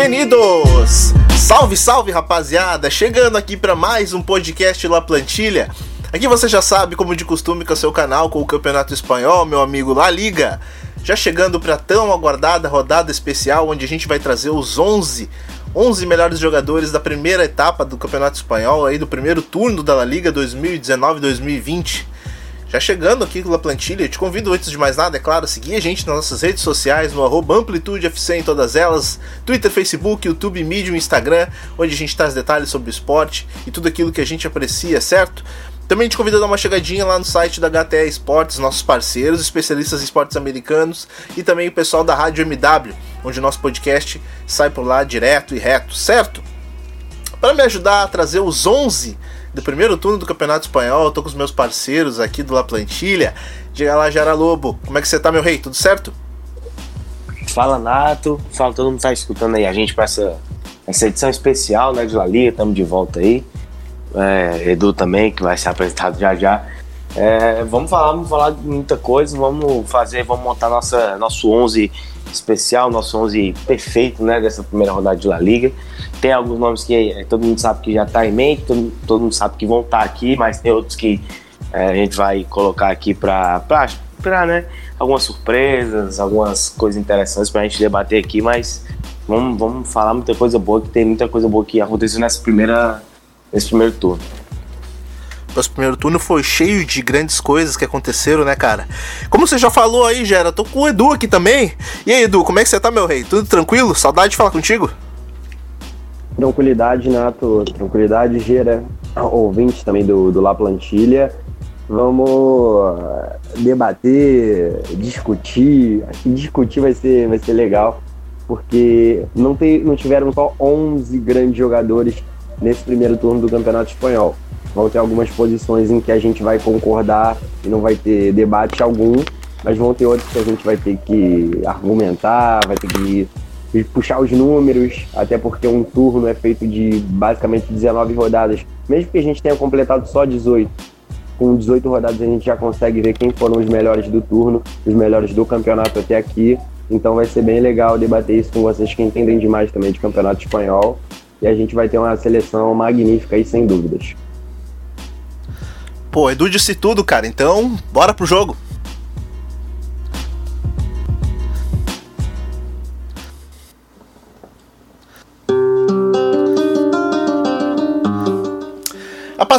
Bem-vindos! Salve, salve, rapaziada! Chegando aqui para mais um podcast La Plantilha. Aqui você já sabe, como de costume, com o seu canal com o Campeonato Espanhol, meu amigo La Liga. Já chegando para tão aguardada rodada especial, onde a gente vai trazer os 11 11 melhores jogadores da primeira etapa do Campeonato Espanhol, aí do primeiro turno da La Liga 2019-2020. Já chegando aqui com a plantilha, te convido antes de mais nada, é claro, a seguir a gente nas nossas redes sociais, no arroba AmplitudeFC em todas elas, Twitter, Facebook, YouTube, Medium, Instagram, onde a gente traz detalhes sobre o esporte e tudo aquilo que a gente aprecia, certo? Também te convido a dar uma chegadinha lá no site da HTE Esportes, nossos parceiros, especialistas em esportes americanos e também o pessoal da Rádio MW, onde o nosso podcast sai por lá direto e reto, certo? Para me ajudar a trazer os 11 do primeiro turno do Campeonato Espanhol. Eu tô com os meus parceiros aqui do La Plantilha. Diga lá, Jara Lobo, como é que você tá, meu rei? Tudo certo? Fala, Nato. Fala, todo mundo tá escutando aí a gente para essa, essa edição especial né, de La Liga. Estamos de volta aí. É, Edu também, que vai ser apresentado já já. É, vamos falar, vamos falar de muita coisa, vamos fazer, vamos montar nossa, nosso 11 especial, nosso 11 perfeito, né, dessa primeira rodada de La Liga. Tem alguns nomes que é, todo mundo sabe que já está em mente, todo, todo, mundo sabe que vão estar tá aqui, mas tem outros que é, a gente vai colocar aqui para né, algumas surpresas, algumas coisas interessantes para a gente debater aqui, mas vamos, vamos falar muita coisa boa, que tem muita coisa boa que aconteceu nessa primeira, nesse primeiro turno. Nosso primeiro turno foi cheio de grandes coisas que aconteceram, né, cara? Como você já falou aí, Gera, tô com o Edu aqui também. E aí, Edu, como é que você tá, meu rei? Tudo tranquilo? Saudade de falar contigo? Tranquilidade, Nato. Tranquilidade, Gera. Ouvinte também do, do La Plantilha. Vamos uh, debater, discutir. Acho que discutir vai ser, vai ser legal, porque não, tem, não tiveram só 11 grandes jogadores nesse primeiro turno do Campeonato Espanhol. Vão ter algumas posições em que a gente vai concordar e não vai ter debate algum, mas vão ter outras que a gente vai ter que argumentar, vai ter que puxar os números, até porque um turno é feito de basicamente 19 rodadas. Mesmo que a gente tenha completado só 18, com 18 rodadas a gente já consegue ver quem foram os melhores do turno, os melhores do campeonato até aqui. Então vai ser bem legal debater isso com vocês que entendem demais também de campeonato espanhol. E a gente vai ter uma seleção magnífica aí, sem dúvidas. Pô, Edu disse tudo, cara. Então, bora pro jogo.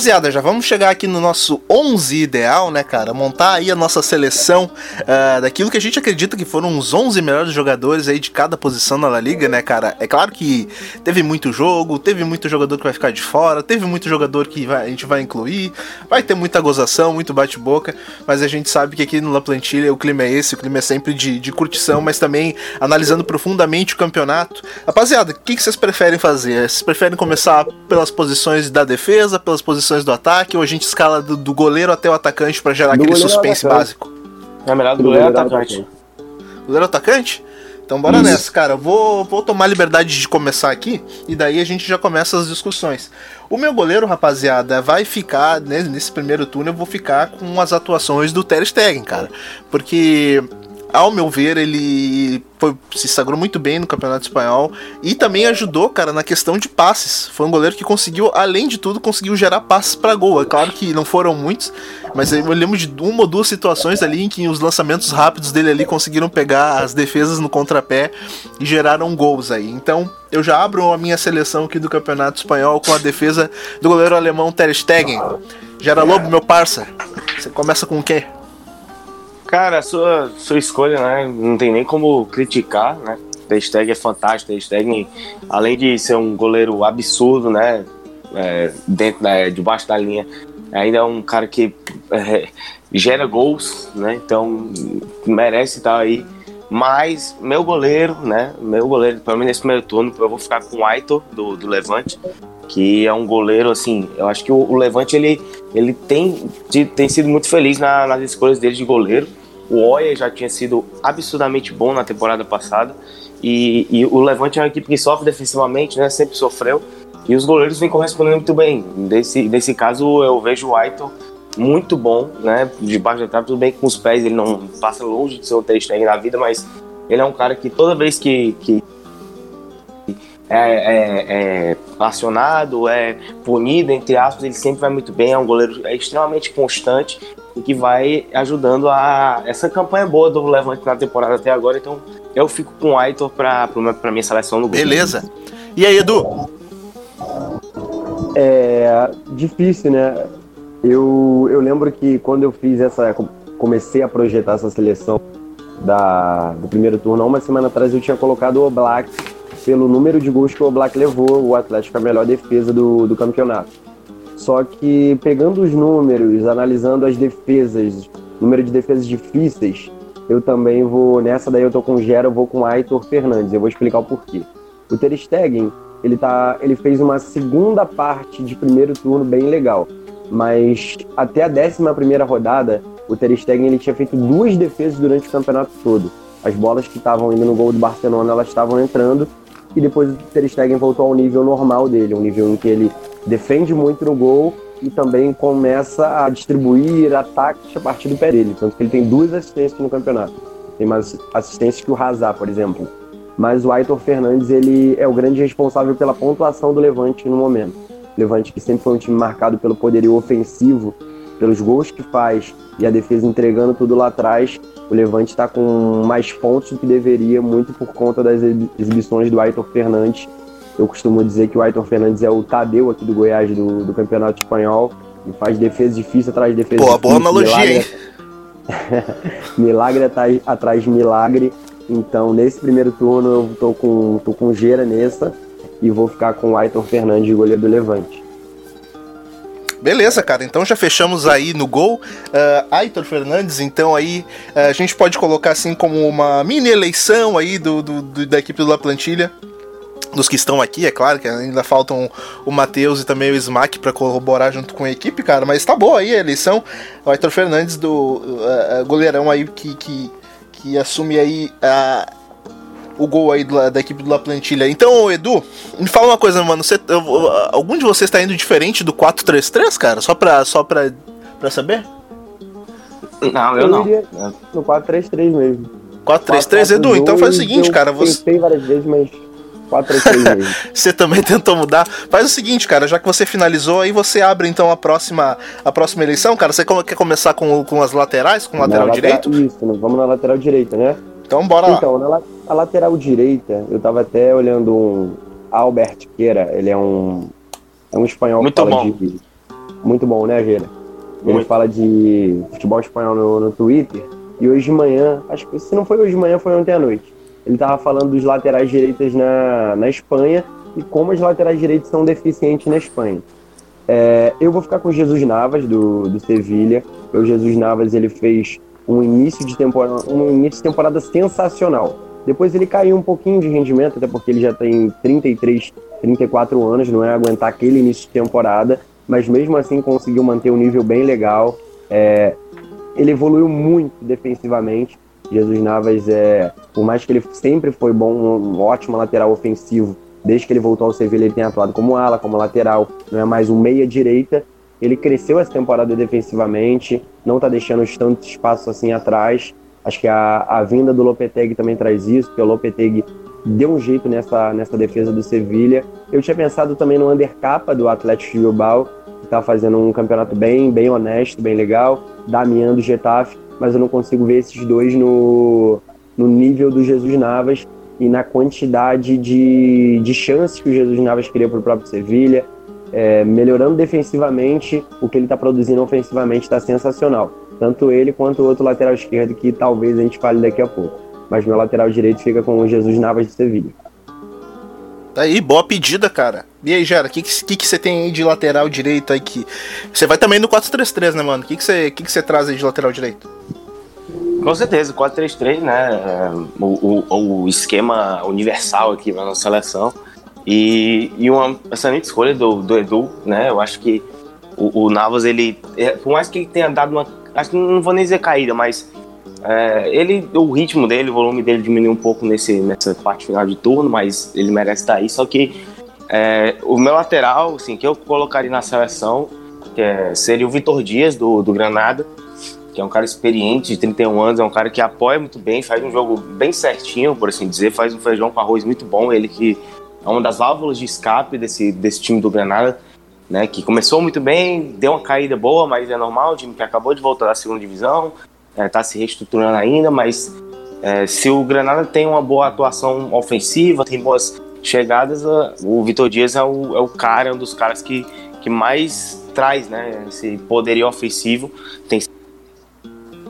Rapaziada, já vamos chegar aqui no nosso 11 ideal, né, cara? Montar aí a nossa seleção uh, daquilo que a gente acredita que foram os 11 melhores jogadores aí de cada posição na La Liga, né, cara? É claro que teve muito jogo, teve muito jogador que vai ficar de fora, teve muito jogador que vai, a gente vai incluir, vai ter muita gozação, muito bate-boca, mas a gente sabe que aqui no La Plantilha o clima é esse, o clima é sempre de, de curtição, mas também analisando profundamente o campeonato. Rapaziada, o que, que vocês preferem fazer? Vocês preferem começar pelas posições da defesa, pelas posições posições do ataque ou a gente escala do, do goleiro até o atacante para gerar do aquele suspense básico? É melhor do, do goleiro, goleiro atacante. Goleiro atacante? Então bora Isso. nessa, cara. vou, vou tomar liberdade de começar aqui e daí a gente já começa as discussões. O meu goleiro, rapaziada, vai ficar, né, nesse primeiro turno eu vou ficar com as atuações do Ter Stegen, cara. Porque ao meu ver, ele foi, se sagrou muito bem no Campeonato Espanhol e também ajudou, cara, na questão de passes. Foi um goleiro que conseguiu, além de tudo, conseguiu gerar passes para gol. É claro que não foram muitos, mas eu lembro de uma ou duas situações ali em que os lançamentos rápidos dele ali conseguiram pegar as defesas no contrapé e geraram gols aí. Então, eu já abro a minha seleção aqui do Campeonato Espanhol com a defesa do goleiro alemão Ter Stegen. Gera Lobo, meu parça. Você começa com o quê? Cara, a sua, sua escolha, né? Não tem nem como criticar, né? Ter é fantástico. Ter além de ser um goleiro absurdo, né? É, dentro da, debaixo da linha, ainda é um cara que é, gera gols, né? Então merece estar aí. Mas meu goleiro, né? Meu goleiro, pelo menos nesse primeiro turno, eu vou ficar com o Aitor do, do Levante, que é um goleiro assim. Eu acho que o, o Levante ele, ele tem, tem sido muito feliz na, nas escolhas dele de goleiro. O Oya já tinha sido absurdamente bom na temporada passada. E, e, o Levante é uma equipe que sofre defensivamente, né? Sempre sofreu. E os goleiros vêm correspondendo muito bem. Nesse, nesse caso, eu vejo o Aiton muito bom, né? Debaixo da trave, tudo bem com os pés ele não passa longe de ser um Ter na vida, mas ele é um cara que toda vez que, que é, é, é acionado, é punido, entre aspas, ele sempre vai muito bem, é um goleiro extremamente constante e que vai ajudando a essa campanha boa do Levante na temporada até agora. Então eu fico com o Aitor para para minha seleção no gol. Beleza. E aí, Edu? É difícil, né? Eu, eu lembro que quando eu fiz essa. Comecei a projetar essa seleção da, do primeiro turno, uma semana atrás eu tinha colocado o Black pelo número de gols que o Black levou, o Atlético a melhor defesa do, do campeonato. Só que pegando os números, analisando as defesas, número de defesas difíceis, eu também vou, nessa daí eu tô com o Gera, eu vou com o Aitor Fernandes, eu vou explicar o porquê. O Ter Stegen, ele, tá, ele fez uma segunda parte de primeiro turno bem legal, mas até a 11 primeira rodada, o Ter Stegen ele tinha feito duas defesas durante o campeonato todo. As bolas que estavam indo no gol do Barcelona, elas estavam entrando, e depois o Ter Stegen voltou ao nível normal dele, um nível em que ele defende muito no gol e também começa a distribuir ataques a partir do pé dele. Tanto que ele tem duas assistências no campeonato. Tem mais assistências que o Hazard, por exemplo. Mas o Aitor Fernandes ele é o grande responsável pela pontuação do Levante no momento. Levante que sempre foi um time marcado pelo poderio ofensivo, pelos gols que faz e a defesa entregando tudo lá atrás. O Levante está com mais pontos do que deveria, muito por conta das exibições do Aitor Fernandes eu costumo dizer que o Ayrton Fernandes é o Tadeu aqui do Goiás do, do Campeonato Espanhol e faz defesa difícil atrás de defesa Pô, difícil. boa analogia, milagre, hein? milagre atrás, atrás de milagre. Então, nesse primeiro turno, eu tô com, tô com Gera nessa e vou ficar com o Ayrton Fernandes, goleiro do Levante. Beleza, cara. Então já fechamos aí no gol. Uh, Aitor Fernandes, então aí uh, a gente pode colocar assim como uma mini eleição aí do, do, do da equipe do La Plantilha dos que estão aqui, é claro que ainda faltam o Matheus e também o Smack para corroborar junto com a equipe, cara, mas tá boa aí a eleição. O Arthur Fernandes do uh, goleirão aí que, que, que assume aí uh, o gol aí do, da equipe do La Plantilha. Então, Edu, me fala uma coisa, mano, você, uh, algum de vocês tá indo diferente do 4-3-3, cara? Só pra, só pra, pra saber? Não, eu, eu não. No 4-3-3 mesmo. 4-3-3, Edu, então faz o seguinte, cara, você... Pensei várias vezes, mas 4 Você também tentou mudar. Faz o seguinte, cara, já que você finalizou, aí você abre então a próxima, a próxima eleição, cara. Você quer começar com, com as laterais, com o lateral na direito? Lateral, isso, vamos na lateral direita, né? Então bora lá. Então, na a lateral direita, eu tava até olhando um Albert Queira, ele é um, é um espanhol muito bom. De, muito bom, né, Gera? Ele muito. fala de futebol espanhol no, no Twitter. E hoje de manhã, acho que se não foi hoje de manhã, foi ontem à noite ele estava falando dos laterais direitos na, na Espanha e como as laterais direitos são deficientes na Espanha. É, eu vou ficar com Jesus Navas, do, do Sevilha. O Jesus Navas ele fez um início de temporada, um início de temporada sensacional. Depois ele caiu um pouquinho de rendimento, até porque ele já tem 33, 34 anos, não é aguentar aquele início de temporada, mas mesmo assim conseguiu manter um nível bem legal. É, ele evoluiu muito defensivamente. Jesus Navas é, por mais que ele sempre foi bom, um ótimo lateral ofensivo, desde que ele voltou ao Sevilla ele tem atuado como ala, como lateral, não é mais um meia direita. Ele cresceu essa temporada defensivamente, não está deixando tantos espaços assim atrás. Acho que a, a vinda do Lopetegui também traz isso, porque o Lopetegui deu um jeito nessa, nessa defesa do Sevilha. Eu tinha pensado também no undercapa do Atlético de Bilbao, que está fazendo um campeonato bem, bem honesto, bem legal. Damian do Getafe, mas eu não consigo ver esses dois no, no nível do Jesus Navas e na quantidade de, de chances que o Jesus Navas queria para o próprio Sevilha. É, melhorando defensivamente, o que ele está produzindo ofensivamente está sensacional. Tanto ele quanto o outro lateral esquerdo, que talvez a gente fale daqui a pouco. Mas meu lateral direito fica com o Jesus Navas de Sevilha. Tá aí, boa pedida, cara. E aí, Gera, o que, que, que você tem aí de lateral direito aí que. Você vai também no 4-3-3, né, mano? O que, que, você, que, que você traz aí de lateral direito? Com certeza, 4-3-3, né? É, o, o, o, esquema universal aqui na nossa seleção. E, e uma excelente escolha do, do Edu, né? Eu acho que o, o Navas, ele. É, por mais que ele tenha dado uma. Acho que não vou nem dizer caída, mas é, ele, o ritmo dele, o volume dele diminuiu um pouco nesse, nessa parte final de turno, mas ele merece estar aí. Só que é, o meu lateral, assim, que eu colocaria na seleção, é, seria o Vitor Dias, do, do Granada, que é um cara experiente, de 31 anos, é um cara que apoia muito bem, faz um jogo bem certinho, por assim dizer, faz um feijão com arroz muito bom. Ele que é uma das válvulas de escape desse, desse time do Granada, né? Que começou muito bem, deu uma caída boa, mas é normal, o time que acabou de voltar da segunda divisão, está é, se reestruturando ainda, mas é, se o Granada tem uma boa atuação ofensiva, tem boas chegadas, o Vitor Dias é o, é o cara, é um dos caras que, que mais traz né, esse poderio ofensivo. Tem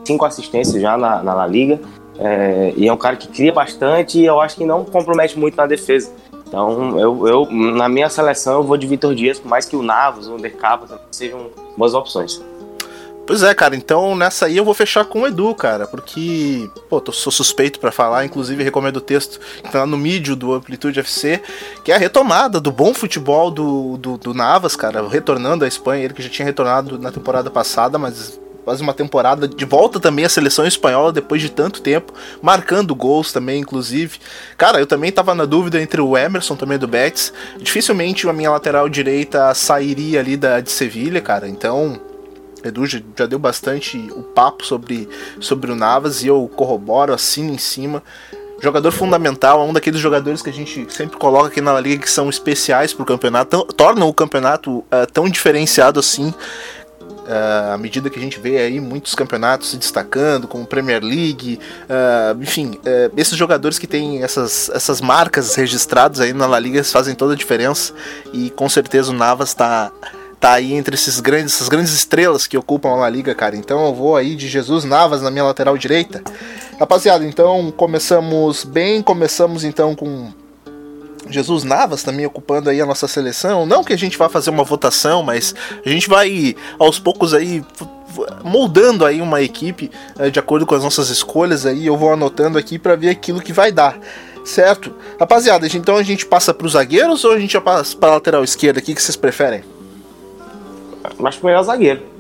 cinco assistências já na, na La Liga. É, e é um cara que cria bastante e eu acho que não compromete muito na defesa. Então, eu, eu na minha seleção, eu vou de Vitor Dias, por mais que o Navas, o Undercapa sejam boas opções. Pois é, cara, então nessa aí eu vou fechar com o Edu, cara, porque, pô, tô, sou suspeito para falar, inclusive recomendo o texto que tá lá no mídio do Amplitude FC, que é a retomada do bom futebol do, do, do Navas, cara, retornando à Espanha, ele que já tinha retornado na temporada passada, mas quase uma temporada de volta também à seleção espanhola depois de tanto tempo, marcando gols também, inclusive. Cara, eu também tava na dúvida entre o Emerson também do Betis. Dificilmente a minha lateral direita sairia ali da de Sevilha, cara. Então, Edu já deu bastante o papo sobre, sobre o Navas e eu corroboro assim em cima. Jogador fundamental, é um daqueles jogadores que a gente sempre coloca aqui na liga que são especiais para o campeonato, tornam o campeonato uh, tão diferenciado assim. Uh, à medida que a gente vê aí muitos campeonatos se destacando, como Premier League, uh, enfim, uh, esses jogadores que têm essas, essas marcas registradas aí na La Liga fazem toda a diferença e com certeza o Navas está tá aí entre esses grandes, essas grandes estrelas que ocupam a La Liga, cara. Então eu vou aí de Jesus Navas na minha lateral direita. Rapaziada, então começamos bem, começamos então com Jesus Navas também ocupando aí a nossa seleção. Não que a gente vá fazer uma votação, mas a gente vai aos poucos aí moldando aí uma equipe eh, de acordo com as nossas escolhas aí. Eu vou anotando aqui para ver aquilo que vai dar. Certo? Rapaziada, então a gente passa para os zagueiros ou a gente já passa para lateral esquerda? O que vocês preferem? Mas que melhor zagueiro.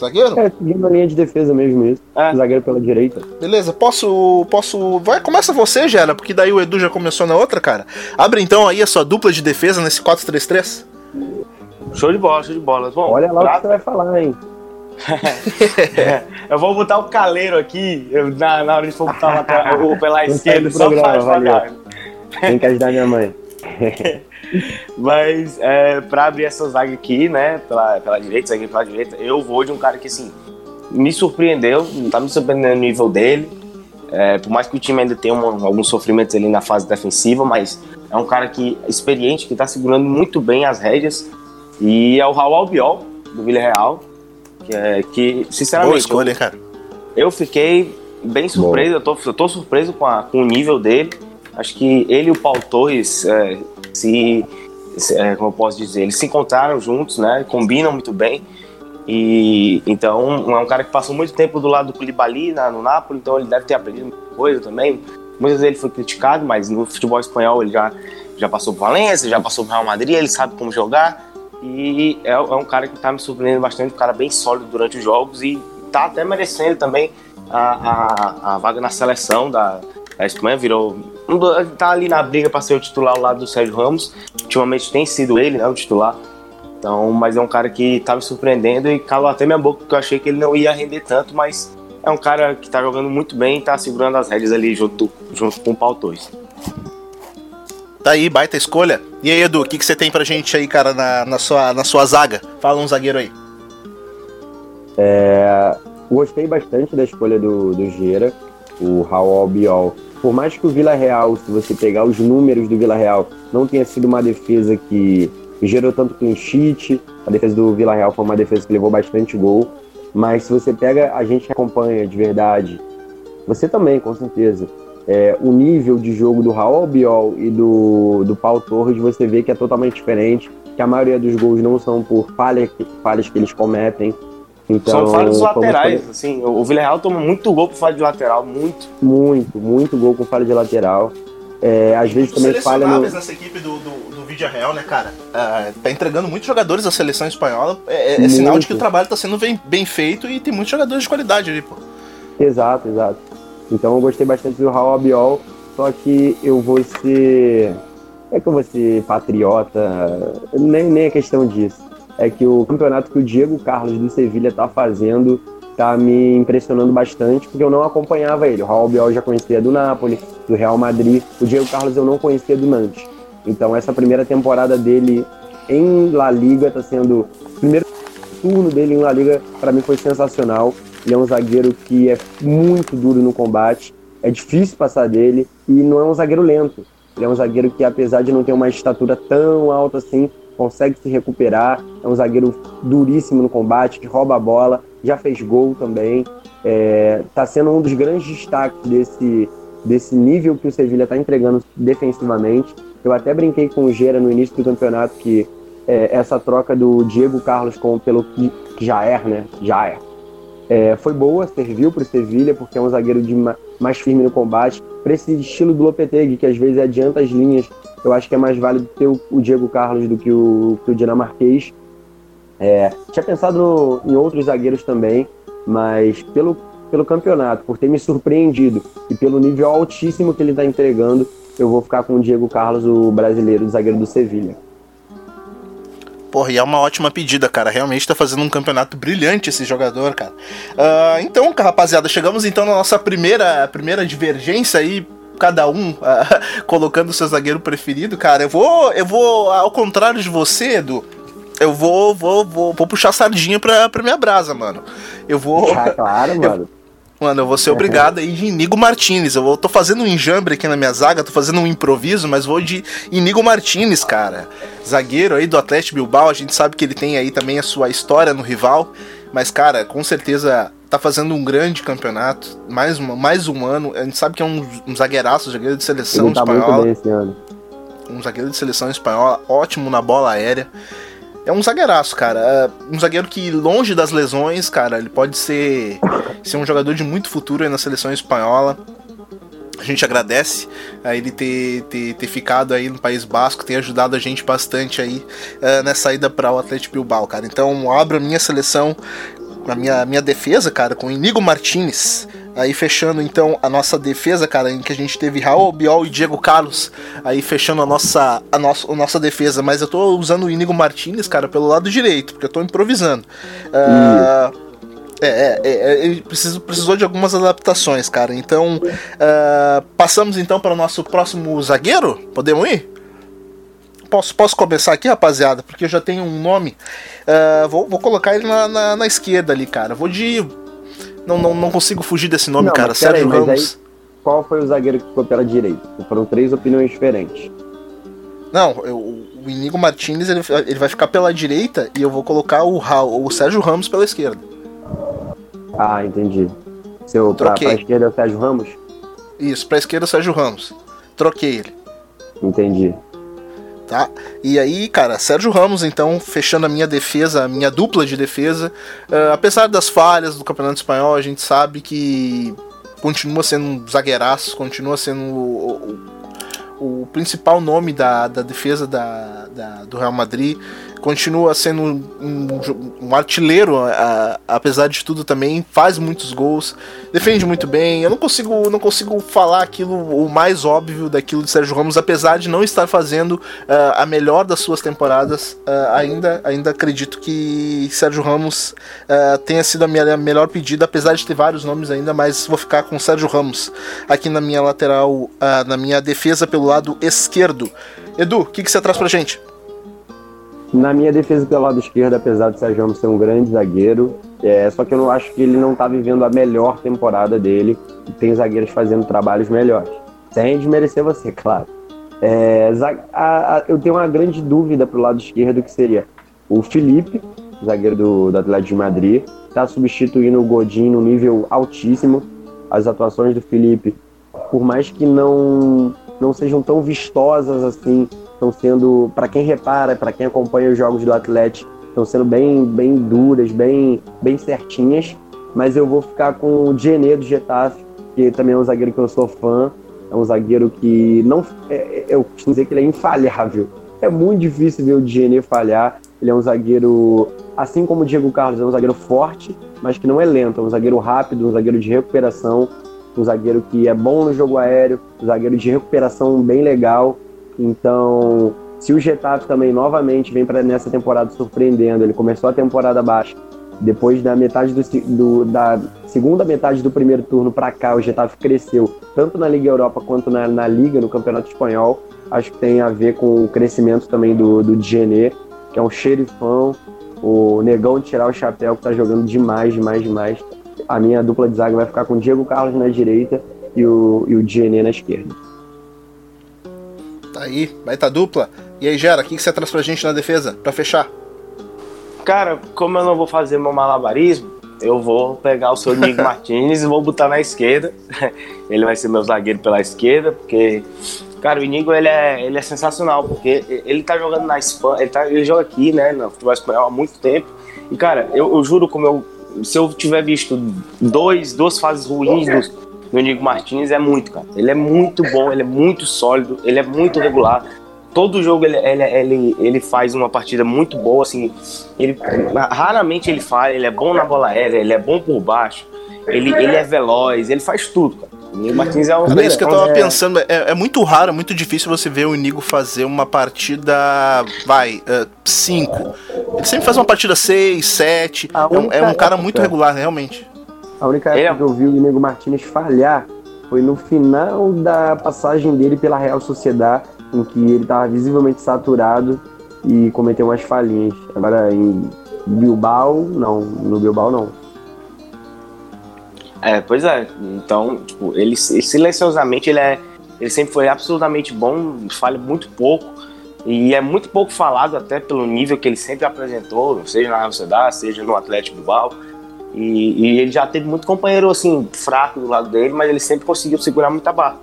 Zagueiro? É, seguindo a linha de defesa mesmo isso. É. Zagueiro pela direita. Beleza, posso. posso. Vai, começa você, Gera, porque daí o Edu já começou na outra, cara. Abre então aí a sua dupla de defesa nesse 4-3-3. Show de bola, show de bola. Bom, Olha lá pra... o que você vai falar, hein? é, eu vou botar o caleiro aqui eu, na, na hora de for botar o, o pela esquerda, só programa, faz Tem que ajudar minha mãe. Mas é, pra abrir essa zaga aqui, né, pela, pela direita, zagueiro pela direita, eu vou de um cara que, assim, me surpreendeu, não tá me surpreendendo no nível dele. É, por mais que o time ainda tenha uma, alguns sofrimentos ali na fase defensiva, mas é um cara que experiente, que tá segurando muito bem as rédeas. E é o Raul Albiol, do Villarreal, que, é, que sinceramente... Boa escolha, eu, cara. Eu fiquei bem surpreso, eu tô, eu tô surpreso com, a, com o nível dele. Acho que ele e o Paul Torres é, se, se é, como eu posso dizer, eles se encontraram juntos, né? Combinam muito bem. E então é um cara que passou muito tempo do lado do Koulibaly na, no Napoli, então ele deve ter aprendido muita coisa também. Muitas vezes ele foi criticado, mas no futebol espanhol ele já, já passou por Valência, já passou por Real Madrid, ele sabe como jogar. E é, é um cara que está me surpreendendo bastante, um cara bem sólido durante os jogos e está até merecendo também a, a, a vaga na seleção da, da Espanha, virou tá ali na briga para ser o titular ao lado do Sérgio Ramos. Ultimamente tem sido ele, né, o titular. Então, mas é um cara que tá me surpreendendo e calou até minha boca, porque eu achei que ele não ia render tanto, mas é um cara que tá jogando muito bem e tá segurando as rédeas ali junto, junto com o Pau Torres. Tá aí, baita escolha. E aí, Edu, o que, que você tem pra gente aí, cara, na, na, sua, na sua zaga? Fala um zagueiro aí. É, gostei bastante da escolha do, do Gera, o Raul Albiol por mais que o Vila Real, se você pegar os números do Vila Real, não tenha sido uma defesa que gerou tanto clean sheet, a defesa do Vila Real foi uma defesa que levou bastante gol, mas se você pega a gente que acompanha de verdade, você também, com certeza, é, o nível de jogo do Raul Biol e do, do Paulo Torres, você vê que é totalmente diferente, que a maioria dos gols não são por falhas, falhas que eles cometem, então, São falhas laterais, foi... assim. O Villarreal toma muito gol por falha de lateral, muito. Muito, muito gol com falha de lateral. É, às vezes também falha no... nessa equipe do, do, do Villarreal, né, cara? Uh, tá entregando muitos jogadores à seleção espanhola. É, é, é sinal de que o trabalho tá sendo bem, bem feito e tem muitos jogadores de qualidade ali, pô. Exato, exato. Então eu gostei bastante do Raul Abiol, só que eu vou ser... É que eu vou ser patriota, nem, nem é questão disso é que o campeonato que o Diego Carlos do Sevilha está fazendo está me impressionando bastante, porque eu não acompanhava ele. O Raul Biol já conhecia do Napoli, do Real Madrid. O Diego Carlos eu não conhecia do Nantes. Então essa primeira temporada dele em La Liga está sendo primeiro turno dele em La Liga para mim foi sensacional. Ele é um zagueiro que é muito duro no combate, é difícil passar dele e não é um zagueiro lento. Ele é um zagueiro que, apesar de não ter uma estatura tão alta assim, consegue se recuperar. É um zagueiro duríssimo no combate, que rouba a bola, já fez gol também. Está é, sendo um dos grandes destaques desse, desse nível que o Sevilha está entregando defensivamente. Eu até brinquei com o Gera no início do campeonato que é, essa troca do Diego Carlos com, pelo Jair, né? Jair. É, foi boa, serviu para o Sevilha, porque é um zagueiro de ma mais firme no combate. Para esse estilo do Lopetegui, que às vezes adianta as linhas, eu acho que é mais válido ter o, o Diego Carlos do que o, que o dinamarquês. É, tinha pensado no, em outros zagueiros também, mas pelo, pelo campeonato, por ter me surpreendido e pelo nível altíssimo que ele está entregando, eu vou ficar com o Diego Carlos, o brasileiro, o zagueiro do Sevilha. Porra, e é uma ótima pedida, cara. Realmente tá fazendo um campeonato brilhante esse jogador, cara. Uh, então, rapaziada, chegamos então na nossa primeira, primeira divergência aí. Cada um uh, colocando o seu zagueiro preferido, cara. Eu vou, eu vou, ao contrário de você, Edu, eu vou, vou, vou, vou puxar sardinha pra, pra minha brasa, mano. Eu vou. Ah, claro, mano. Eu, Mano, eu vou ser obrigado aí de Inigo Martinez. Eu vou, tô fazendo um enjambre aqui na minha zaga, tô fazendo um improviso, mas vou de Inigo Martinez, cara. Zagueiro aí do Atlético Bilbao, a gente sabe que ele tem aí também a sua história no rival, mas cara, com certeza tá fazendo um grande campeonato, mais, uma, mais um ano. A gente sabe que é um, um zagueiraço, zagueiro de seleção ele tá espanhola. Muito bem esse ano. Um zagueiro de seleção espanhola, ótimo na bola aérea é um zagueiraço, cara. É um zagueiro que, longe das lesões, cara, ele pode ser, ser um jogador de muito futuro aí na seleção espanhola. A gente agradece a ele ter, ter, ter ficado aí no País Basco, ter ajudado a gente bastante aí uh, nessa ida para o Atlético Bilbao, cara. Então, abro a minha seleção, a minha, minha defesa, cara, com Inigo Martinez, Aí fechando então a nossa defesa, cara, em que a gente teve Raul Biol e Diego Carlos. Aí fechando a nossa, a nossa, a nossa defesa. Mas eu tô usando o Inigo Martinez, cara, pelo lado direito, porque eu tô improvisando. Uh, é, é, é, ele precisou, precisou de algumas adaptações, cara. Então, uh, passamos então para o nosso próximo zagueiro? Podemos ir? Posso, posso começar aqui, rapaziada? Porque eu já tenho um nome. Uh, vou, vou colocar ele na, na, na, esquerda ali, cara. Vou de não, não, não consigo fugir desse nome, não, cara. Sérgio aí, Ramos. Aí, qual foi o zagueiro que ficou pela direita? Foram três opiniões diferentes. Não, eu, o Inigo Martinez ele, ele vai ficar pela direita e eu vou colocar o, o Sérgio Ramos pela esquerda. Ah, entendi. Seu, Troquei. Pra, pra esquerda é o Sérgio Ramos? Isso, pra esquerda é o Sérgio Ramos. Troquei ele. Entendi tá? E aí, cara, Sérgio Ramos, então, fechando a minha defesa, a minha dupla de defesa. Uh, apesar das falhas do Campeonato Espanhol, a gente sabe que continua sendo um zagueiraço, continua sendo o, o, o principal nome da, da defesa da, da, do Real Madrid continua sendo um, um artilheiro, a, apesar de tudo também, faz muitos gols, defende muito bem. Eu não consigo, não consigo falar aquilo o mais óbvio daquilo de Sérgio Ramos, apesar de não estar fazendo uh, a melhor das suas temporadas. Uh, ainda, ainda acredito que Sérgio Ramos uh, tenha sido a minha melhor pedida, apesar de ter vários nomes ainda, mas vou ficar com Sérgio Ramos aqui na minha lateral, na minha defesa pelo lado esquerdo. Edu, o que, que você traz pra gente? Na minha defesa pelo lado esquerdo, apesar de Sérgio Ramos ser um grande zagueiro, é, só que eu não acho que ele não está vivendo a melhor temporada dele. Tem zagueiros fazendo trabalhos melhores. Sem desmerecer você, claro. É, a, a, eu tenho uma grande dúvida pro lado esquerdo que seria o Felipe, zagueiro do, do Atlético de Madrid, está substituindo o Godin no nível altíssimo. As atuações do Felipe, por mais que não, não sejam tão vistosas assim, estão sendo, para quem repara, para quem acompanha os jogos do Atlético, estão sendo bem, bem duras, bem, bem certinhas. Mas eu vou ficar com o Genê do Getafe, que também é um zagueiro que eu sou fã. É um zagueiro que não. É, é eu costumo dizer que ele é infalhável. É muito difícil ver o Genê falhar. Ele é um zagueiro, assim como o Diego Carlos, é um zagueiro forte, mas que não é lento. É um zagueiro rápido, um zagueiro de recuperação, um zagueiro que é bom no jogo aéreo, um zagueiro de recuperação bem legal. Então, se o Getafe também novamente vem para nessa temporada surpreendendo, ele começou a temporada baixa, Depois da metade do, do da segunda metade do primeiro turno para cá, o Getafe cresceu tanto na Liga Europa quanto na, na Liga, no Campeonato Espanhol. Acho que tem a ver com o crescimento também do, do Dienê, que é um xerifão, o negão de tirar o chapéu, que tá jogando demais, demais, demais. A minha dupla de zaga vai ficar com o Diego Carlos na direita e o, e o Dienê na esquerda. Tá aí, vai tá dupla. E aí, Gera, o que, que você traz pra gente na defesa, pra fechar? Cara, como eu não vou fazer meu malabarismo, eu vou pegar o seu Nico Martinez e vou botar na esquerda. ele vai ser meu zagueiro pela esquerda, porque, cara, o Inigo ele é, ele é sensacional, porque ele tá jogando na Espanha, ele, tá, ele joga aqui, né, no futebol espanhol há muito tempo. E, cara, eu, eu juro, como eu, se eu tiver visto dois, duas fases ruins do, do Inigo Martinez, é muito, cara. Ele é muito bom, ele é muito sólido, ele é muito regular todo jogo ele, ele, ele, ele faz uma partida muito boa, assim, ele raramente ele falha, ele é bom na bola aérea, ele é bom por baixo, ele, ele é veloz, ele faz tudo, cara. O Martins é um. Cara, é isso que eu tava é... pensando. É, é, muito raro, muito difícil você ver o Inigo fazer uma partida. Vai, 5. Uh, ele sempre faz uma partida 6, 7. É, um, é um cara muito regular, realmente. A única época é... que eu vi o Inigo Martins falhar foi no final da passagem dele pela Real Sociedade em que ele estava visivelmente saturado e cometeu umas falhinhas. Agora em Bilbao, não, no Bilbao não. É, pois é. Então, tipo, ele silenciosamente ele é, ele sempre foi absolutamente bom, falha muito pouco e é muito pouco falado até pelo nível que ele sempre apresentou, seja na Real Sociedade, seja no Atlético Bilbao. E, e, ele já teve muito companheiro assim fraco do lado dele, mas ele sempre conseguiu segurar muita barra.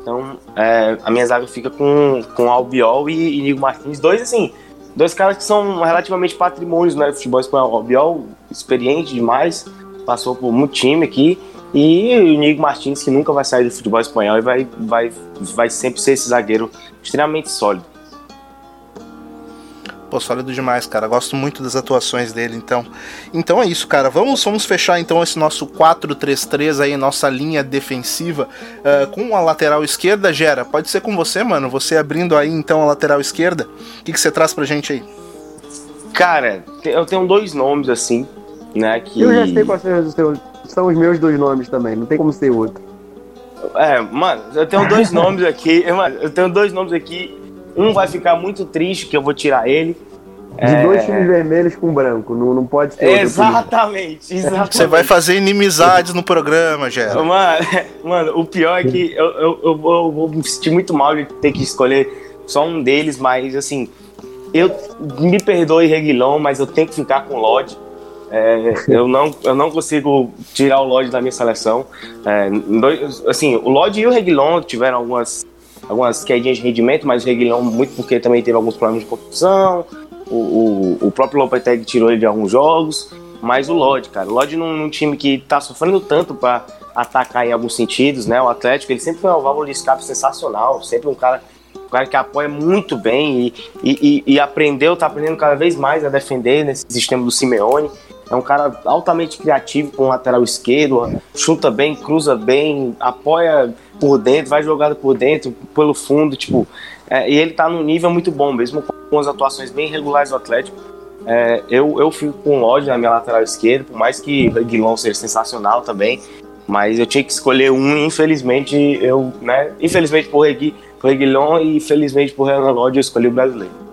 Então, é, a minha zaga fica com, com Albiol e, e Nigo Martins, dois assim, dois caras que são relativamente patrimônios né, futebol espanhol. Albiol, experiente demais, passou por muito time aqui, e o Nigo Martins, que nunca vai sair do futebol espanhol e vai, vai, vai sempre ser esse zagueiro extremamente sólido. Pô, sólido demais, cara. Gosto muito das atuações dele, então. Então é isso, cara. Vamos, vamos fechar então esse nosso 4-3-3 aí, nossa linha defensiva, uh, com a lateral esquerda, Gera. Pode ser com você, mano. Você abrindo aí então a lateral esquerda. O que, que você traz pra gente aí? Cara, eu tenho dois nomes assim, né? Que... Eu já sei quais são os meus dois nomes também, não tem como ser outro. É, mano, eu tenho dois nomes aqui. Mano, eu tenho dois nomes aqui um vai ficar muito triste que eu vou tirar ele. De é... dois times vermelhos com branco, não, não pode ser. Exatamente, exatamente. Você vai fazer inimizades no programa, Gera. Mano, mano, o pior é que eu, eu, eu, eu, vou me sentir muito mal de ter que escolher só um deles, mas assim, eu me perdoe, Reguilão, mas eu tenho que ficar com o Lodge. É, eu, não, eu não consigo tirar o Lodge da minha seleção. É, dois, assim, o Lodge e o Reguilon tiveram algumas algumas quedinhas de rendimento, mas o Reguilhão muito porque também teve alguns problemas de construção. O, o, o próprio Lopetegui tirou ele de alguns jogos. Mas o Lodge, cara, o Lodge num, num time que tá sofrendo tanto para atacar em alguns sentidos, né? O Atlético, ele sempre foi uma válvula de escape sensacional, sempre um cara, um cara que apoia muito bem e, e, e aprendeu, tá aprendendo cada vez mais a defender nesse sistema do Simeone. É um cara altamente criativo com o lateral esquerdo, chuta bem, cruza bem, apoia por dentro, vai jogado por dentro, pelo fundo, tipo. É, e ele tá num nível muito bom, mesmo com as atuações bem regulares do Atlético. É, eu, eu fico com ódio na minha lateral esquerda, por mais que o Guilherme seja sensacional também. Mas eu tinha que escolher um, infelizmente, eu, né? Infelizmente por Reguilhon e infelizmente por Renan Lodge, eu escolhi o brasileiro.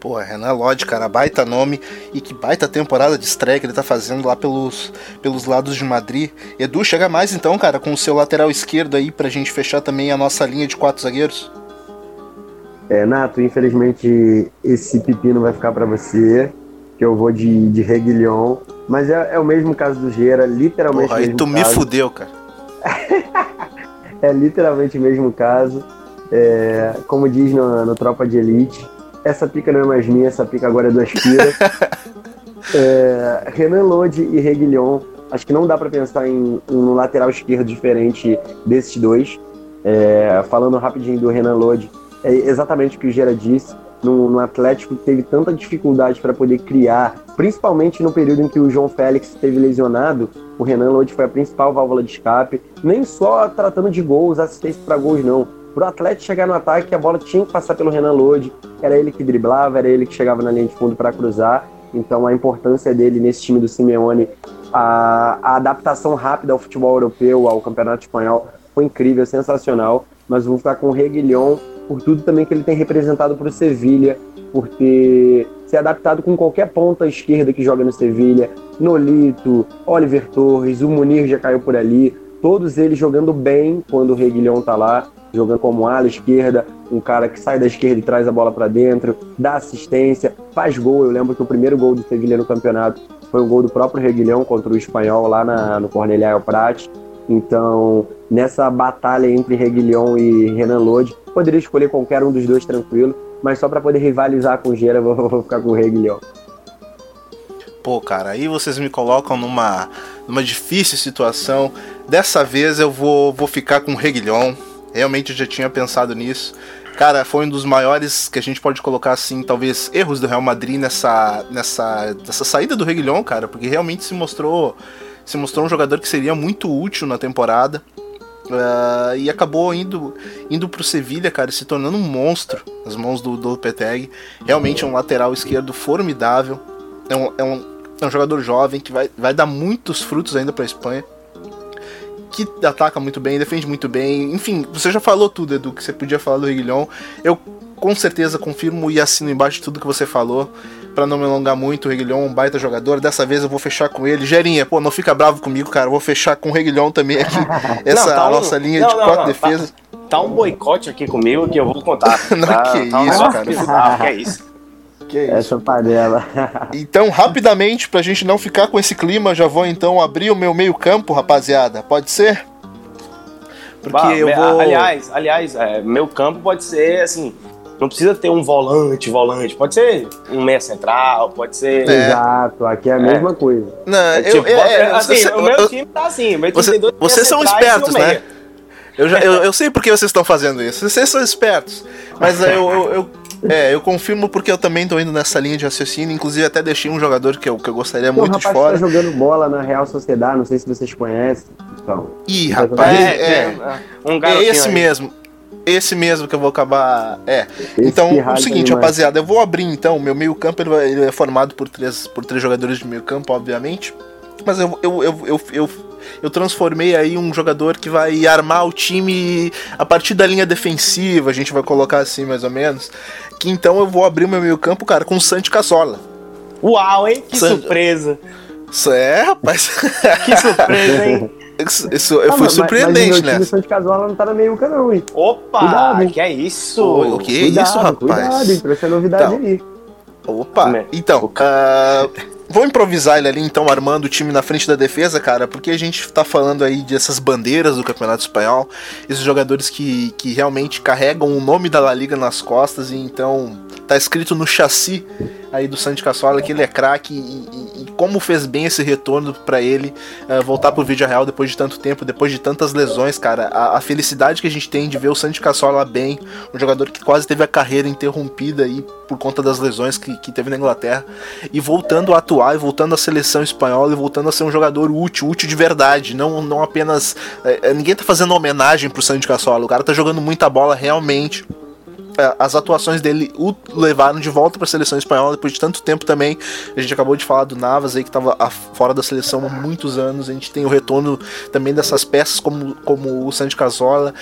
Pô, Renan Lodge, cara, baita nome e que baita temporada de estreia que ele tá fazendo lá pelos, pelos lados de Madrid. Edu, chega mais então, cara, com o seu lateral esquerdo aí pra gente fechar também a nossa linha de quatro zagueiros. É, Nato, infelizmente esse pepino vai ficar para você, que eu vou de, de Reguilhon, mas é, é, o mesmo caso do Gera, literalmente Porra, aí tu caso. me fudeu, cara. é literalmente o mesmo caso. É, como diz no, no Tropa de Elite, essa pica não é mais minha, essa pica agora é do Aspira. é, Renan Lodi e Reguilhon, acho que não dá para pensar em, em, um lateral esquerdo diferente desses dois. É, falando rapidinho do Renan Lodi, é exatamente o que o Gera disse. No, no Atlético teve tanta dificuldade para poder criar, principalmente no período em que o João Félix esteve lesionado, o Renan Lodi foi a principal válvula de escape, nem só tratando de gols, assistência para gols não, para o Atlético chegar no ataque, a bola tinha que passar pelo Renan Lodi. Era ele que driblava, era ele que chegava na linha de fundo para cruzar. Então a importância dele nesse time do Simeone, a, a adaptação rápida ao futebol europeu, ao campeonato espanhol, foi incrível, sensacional. Mas vou ficar com o Reguilhão por tudo também que ele tem representado para o Sevilha, por ter se adaptado com qualquer ponta esquerda que joga no Sevilha, Nolito, Oliver Torres, o Munir já caiu por ali, todos eles jogando bem quando o Reguilhão tá lá, jogando como ala esquerda, um cara que sai da esquerda e traz a bola para dentro, dá assistência, faz gol. Eu lembro que o primeiro gol do Sevilha no campeonato foi um gol do próprio Reguilhão contra o Espanhol lá na, no Corneliano Prat. Então, nessa batalha entre Reguilhão e Renan Lodi, poderia escolher qualquer um dos dois tranquilo, mas só para poder rivalizar com o Gera, vou, vou ficar com o Reguilhão. Pô, cara, aí vocês me colocam numa, numa difícil situação. Dessa vez eu vou, vou ficar com o Reguilhão. Realmente eu já tinha pensado nisso. Cara, foi um dos maiores que a gente pode colocar assim, talvez erros do Real Madrid nessa nessa, nessa saída do Reguilhão, cara, porque realmente se mostrou se mostrou um jogador que seria muito útil na temporada. Uh, e acabou indo indo pro Sevilha, cara, se tornando um monstro nas mãos do, do Peteg. Realmente é um lateral esquerdo formidável. É um, é um, é um jogador jovem que vai, vai dar muitos frutos ainda pra Espanha. Que ataca muito bem, defende muito bem. Enfim, você já falou tudo, Edu, que você podia falar do Reguilhão. Eu com certeza confirmo e assino embaixo de tudo que você falou. Para não me alongar muito, o Reguilhão é um baita jogador. Dessa vez eu vou fechar com ele. Gerinha, pô, não fica bravo comigo, cara. Eu vou fechar com o Reguilhão também aqui. Essa não, tá nossa um... linha não, de não, quatro defesas. Tá, tá, um boicote aqui comigo que eu vou contar. não, tá, que tá isso, cara. Que é isso. Que é Essa panela. então, rapidamente, pra gente não ficar com esse clima, já vou então abrir o meu meio-campo, rapaziada. Pode ser? Porque bah, eu vou. Aliás, aliás, é, meu campo pode ser assim não precisa ter um volante, volante. Pode ser um meia central, pode ser. É. Exato, aqui é a é. mesma coisa. Não, é, tipo, eu, é, é, assim, você, o meu eu, time tá assim. Meu você, vocês são espertos, né? Eu, já, eu, eu sei porque vocês estão fazendo isso. Vocês são espertos. Mas eu, eu, eu, é, eu confirmo porque eu também tô indo nessa linha de raciocínio. Inclusive, até deixei um jogador que eu, que eu gostaria muito de fora. Tá jogando bola na Real Sociedade, não sei se vocês conhecem. Então, Ih, rapaz, é, é, é, um é esse aí. mesmo. Esse mesmo que eu vou acabar. É. Esse então, o seguinte, rapaziada, eu vou abrir então. O meu meio-campo ele, ele, é formado por três, por três jogadores de meio-campo, obviamente. Mas eu, eu, eu, eu, eu, eu transformei aí um jogador que vai armar o time a partir da linha defensiva, a gente vai colocar assim mais ou menos. Que então eu vou abrir o meu meio-campo, cara, com o Santi Casola. Uau, hein? Que surpresa! Isso é, rapaz. que surpresa, hein? Isso, isso ah, foi mas, surpreendente, mas né? O Casola não tá no meio não, hein? Opa! Cuidado? Que é isso? O, o que é isso, rapaz? Cuidado, hein? Trouxe a novidade então, aí. Opa! Então, uh, vou improvisar ele ali, então, armando o time na frente da defesa, cara, porque a gente tá falando aí dessas bandeiras do Campeonato Espanhol, esses jogadores que, que realmente carregam o nome da La Liga nas costas e então tá escrito no chassi aí do Santi Cassola que ele é craque e, e, como fez bem esse retorno para ele uh, voltar pro vídeo real depois de tanto tempo, depois de tantas lesões, cara. A, a, felicidade que a gente tem de ver o Santi Cassola bem, um jogador que quase teve a carreira interrompida aí por conta das lesões que, que teve na Inglaterra, e voltando a atuar, e voltando à seleção espanhola, e voltando a ser um jogador útil, útil de verdade, não, não apenas. Uh, ninguém tá fazendo homenagem pro Santi Cassola, o cara tá jogando muita bola realmente é, as atuações dele o levaram de volta para a seleção espanhola depois de tanto tempo também. A gente acabou de falar do Navas aí que estava fora da seleção há muitos anos. A gente tem o retorno também dessas peças como, como o Santi Casola,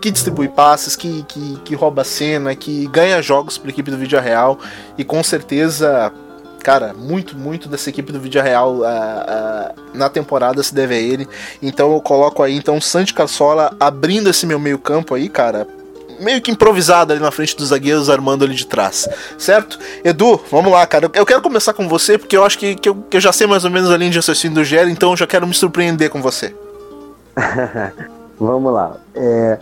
que distribui passes, que, que, que rouba cena, que ganha jogos para a equipe do Vídeo Real e com certeza cara, muito, muito dessa equipe do Vídeo Real uh, uh, na temporada se deve a ele. Então eu coloco aí então Santi Cassola abrindo esse meu meio campo aí, cara, meio que improvisado ali na frente dos zagueiros, armando ali de trás, certo? Edu, vamos lá, cara. Eu quero começar com você, porque eu acho que, que, eu, que eu já sei mais ou menos a linha de raciocínio do Gero, então eu já quero me surpreender com você. vamos lá. É,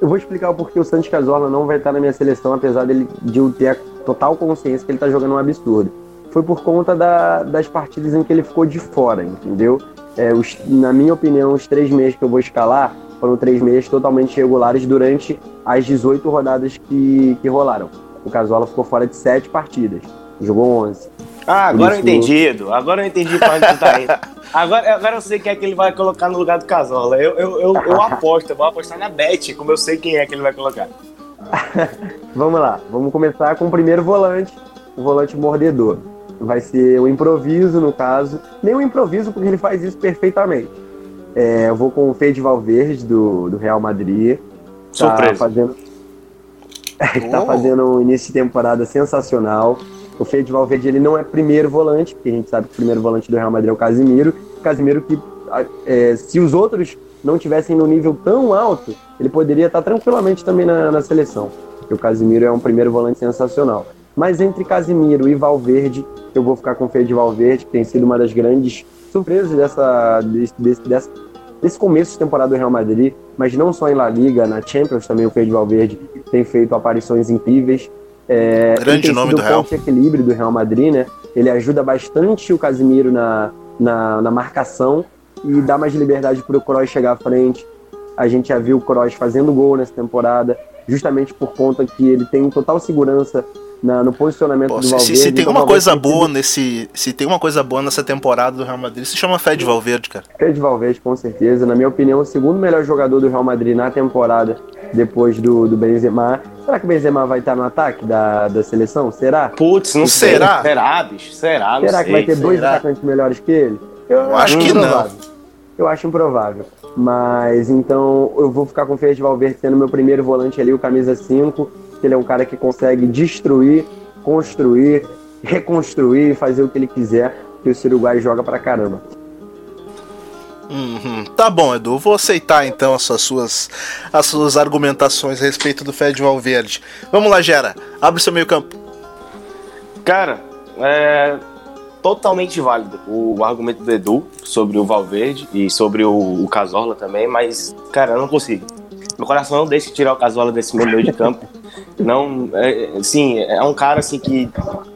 eu vou explicar o porquê o Santos Casola não vai estar na minha seleção, apesar dele, de eu ter a total consciência que ele está jogando um absurdo. Foi por conta da, das partidas em que ele ficou de fora, entendeu? É, os, na minha opinião, os três meses que eu vou escalar foram três meses totalmente regulares durante as 18 rodadas que, que rolaram. O Casola ficou fora de sete partidas, jogou 11. Ah, agora eu entendi. Agora eu entendi para onde tu tá indo. Agora, agora eu sei quem é que ele vai colocar no lugar do Casola. Eu, eu, eu, eu aposto, eu vou apostar na Bet, como eu sei quem é que ele vai colocar. vamos lá, vamos começar com o primeiro volante, o volante mordedor. Vai ser o improviso, no caso. Nem o improviso, porque ele faz isso perfeitamente. É, eu vou com o Fede Valverde, do, do Real Madrid. Tá Surpresa. fazendo, tá Oh. fazendo um início de temporada sensacional. O Fede Valverde ele não é primeiro volante, porque a gente sabe que o primeiro volante do Real Madrid é o Casimiro. Casimiro que, é, se os outros não tivessem no nível tão alto, ele poderia estar tranquilamente também na, na seleção. Porque o Casimiro é um primeiro volante sensacional. Mas entre Casimiro e Valverde, eu vou ficar com o Fede Valverde, que tem sido uma das grandes surpresas dessa, desse, desse, desse começo de temporada do Real Madrid, mas não só em La Liga, na Champions também o Fede Valverde tem feito aparições incríveis. É, Grande nome do Real. de equilíbrio do Real Madrid, né? Ele ajuda bastante o Casimiro na, na, na marcação e dá mais liberdade para o Kroos chegar à frente. A gente já viu o Kroos fazendo gol nessa temporada, justamente por conta que ele tem total segurança na- no posicionamento Pô, do se, Valverde. se- se tem então uma coisa boa nesse. Se tem uma coisa boa nessa temporada do Real Madrid, se chama Fed Valverde, cara. Fred Valverde, com certeza. Na minha opinião, o segundo melhor jogador do Real Madrid na temporada, depois do, do Benzema. Será que o Benzema vai estar no ataque da, da seleção? Será? Putz, não Será? Será, bicho? Será? Não Será que sei. vai ter dois será? atacantes melhores que ele? Eu, Eu acho que não. Eu acho improvável. Mas então eu vou ficar com o Fred Valverde sendo meu primeiro volante ali, o camisa 5. Que Ele é um cara que consegue destruir, construir, reconstruir, fazer o que ele quiser, que o Uruguai joga pra caramba. Uhum. Tá bom, Edu. Vou aceitar então as suas, as suas argumentações a respeito do Fed Valverde. Vamos lá, Gera. Abre seu meio campo. Cara, é totalmente válido o argumento do Edu sobre o Valverde e sobre o, o Casorla também, mas, cara, eu não consigo. Meu coração não deixa de tirar o Casorla desse meu meio de campo. Não, é, assim, é um cara assim que,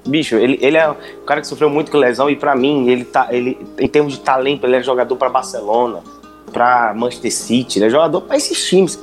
bicho, ele, ele é um cara que sofreu muito com lesão e pra mim, ele tá, ele, em termos de talento, ele é jogador pra Barcelona, pra Manchester City, ele é jogador pra esses times.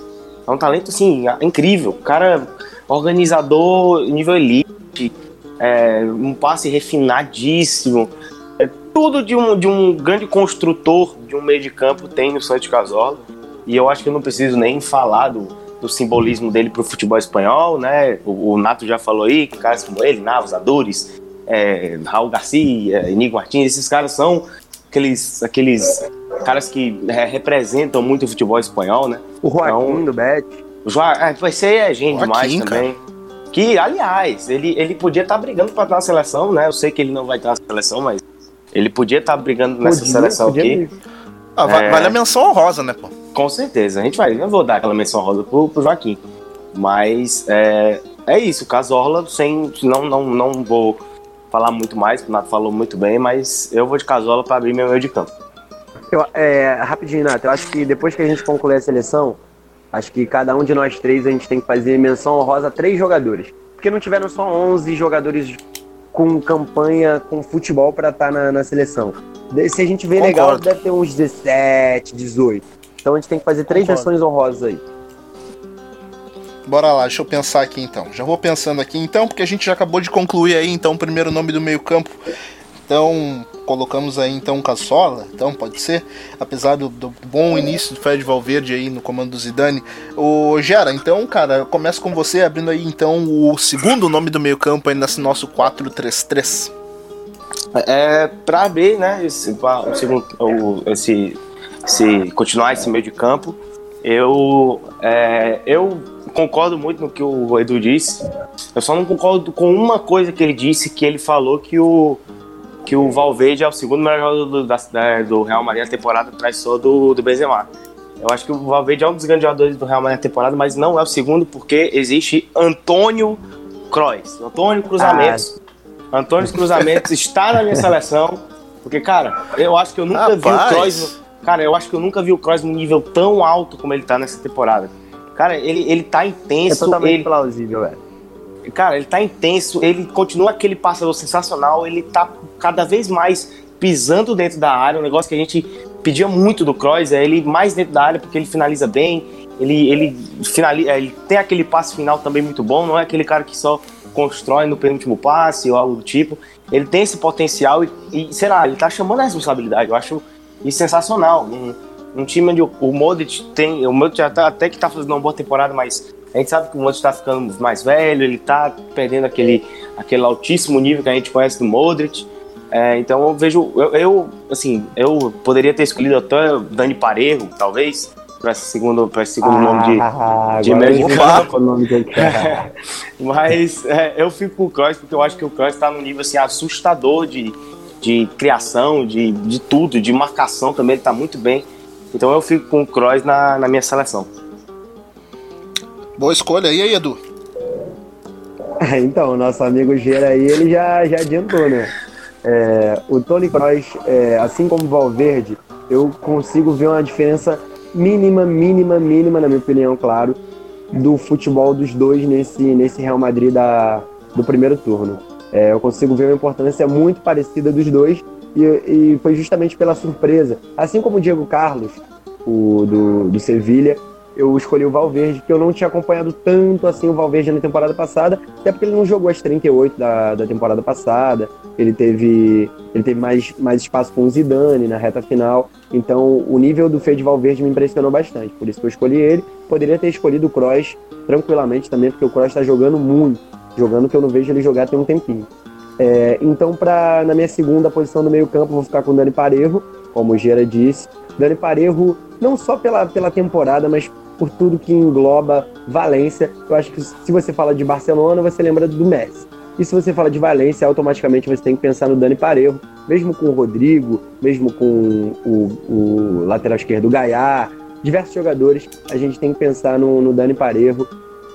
É um talento, assim, incrível. Cara, organizador nível elite, é, um passe refinadíssimo. É, tudo de um, de um grande construtor de um meio de campo tem no Santos Cazorla. E eu acho que eu não preciso nem falar do, do simbolismo dele pro futebol espanhol, né? O, o Nato já falou aí que caras como ele, Navas, Adores, é, Raul Garcia, Inigo Martins, esses caras são aqueles, aqueles caras que é, representam muito o futebol espanhol, né? O Joaquim Então- do Bet. O Joa... é, vai ser é gente Joaquim, demais também. Que, aliás, ele, ele podia estar brigando para estar na seleção, né? Eu sei que ele não vai estar na seleção, mas ele podia estar brigando nessa Podia- seleção podia aqui. Ah, É. Vale a menção honrosa, né, pô? Com certeza. A gente vai. Eu vou dar aquela menção rosa pro, pro Joaquim. Mas é, é isso. Casorla, sem. Não, não, não vou falar muito mais, o Nato falou muito bem, mas eu vou de Casola para abrir meu meio de campo. Eu, é, rapidinho, Nath, eu acho que depois que a gente concluir a seleção, acho que cada um de nós três a gente tem que fazer menção honrosa a três jogadores. Porque não tiveram só 11 jogadores com campanha, com futebol para estar na, na seleção. Se a gente vê legal, deve ter uns 17, 18. Então a gente tem que fazer três Concordo. menções honrosas aí. Bora lá, deixa eu pensar aqui então. Já vou pensando aqui então, porque a gente já acabou de concluir aí então o primeiro nome do meio-campo. Então, colocamos aí então o Cassola, então pode ser, apesar do, do bom início do Fred Valverde aí no comando do Zidane. O Gera, então, cara, eu começo com você abrindo aí então o segundo nome do meio-campo aí nesse nosso 4-3-3. É, para abrir, né, esse, pra- o segundo, o, esse, esse, continuar esse meio de campo, eu, é, eu concordo muito no que o Edu disse. Eu só não concordo com uma coisa que ele disse, que ele falou que o, que o Valverde é o segundo melhor jogador do, da- do Real Madrid na temporada atrás só do, do Benzema. Eu acho que o Valverde é um dos grandes jogadores do Real Madrid na temporada, mas não é o segundo porque existe Antônio Kroos, Antônio Cruzamentos. Antônio Cruzamentos está na minha seleção, porque, cara, eu acho que eu nunca vi o Rapaz. Kroos. Cara, eu acho que eu nunca vi o Kroos num nível tão alto como ele tá nessa temporada. Cara, ele, ele tá É intenso, totalmente ele, plausível, velho. Cara, ele tá intenso, ele continua aquele passador sensacional, ele tá cada vez mais pisando dentro da área, um negócio que a gente pedia muito do Kroos, é ele mais dentro da área porque ele finaliza bem, ele, ele, finaliza, ele tem aquele passe final também muito bom, não é aquele cara que só constrói no penúltimo passe ou algo do tipo. Ele tem esse potencial e, e sei lá, ele tá chamando a responsabilidade, eu acho isso sensacional. Um, um time onde o, o Modric tem, o Modric já tá, até que tá fazendo uma boa temporada, mas a gente sabe que o Modric tá ficando mais velho, ele tá perdendo aquele, aquele altíssimo nível que a gente conhece do Modric. É, então eu vejo, eu, eu, assim, eu poderia ter escolhido até Dani Parejo, talvez, para esse segundo, pra esse segundo ah, nome de, de meio de campo. Mas é, eu fico com o Kroos porque eu acho que o Kroos está num nível assim, assustador de, de criação, de, de tudo, de marcação também, ele está muito bem. Então eu fico com o Kroos na, na minha seleção. Boa escolha. E aí, Edu? então, o nosso amigo Gera aí, ele já, já adiantou, né? É, o Tony Kroos, é, assim como o Valverde, eu consigo ver uma diferença mínima, mínima, mínima, na minha opinião, claro, do futebol dos dois nesse, nesse Real Madrid da, do primeiro turno. É, eu consigo ver uma importância muito parecida dos dois e, e, foi justamente pela surpresa. Assim como o Diego Carlos, o do, do Sevilha, eu escolhi o Valverde, que eu não tinha acompanhado tanto assim o Valverde na temporada passada, até porque ele não jogou as 38 da, da temporada passada, ele teve, ele teve mais, mais espaço com o Zidane na reta final, então o nível do Fede Valverde me impressionou bastante, por isso que eu escolhi ele. Poderia ter escolhido o Kroos tranquilamente também, porque o Kroos está jogando muito, jogando que eu não vejo ele jogar tem um tempinho. É, então, pra, na minha segunda posição do meio campo, vou ficar com o Dani Parejo, como o Gera disse. Dani Parejo, não só pela, pela temporada, mas por tudo que engloba Valência. Eu acho que se você fala de Barcelona, você lembra do Messi. E se você fala de Valência, automaticamente você tem que pensar no Dani Parejo, mesmo com o Rodrigo, mesmo com o, o lateral esquerdo Gaiá, diversos jogadores, a gente tem que pensar no, no Dani Parejo.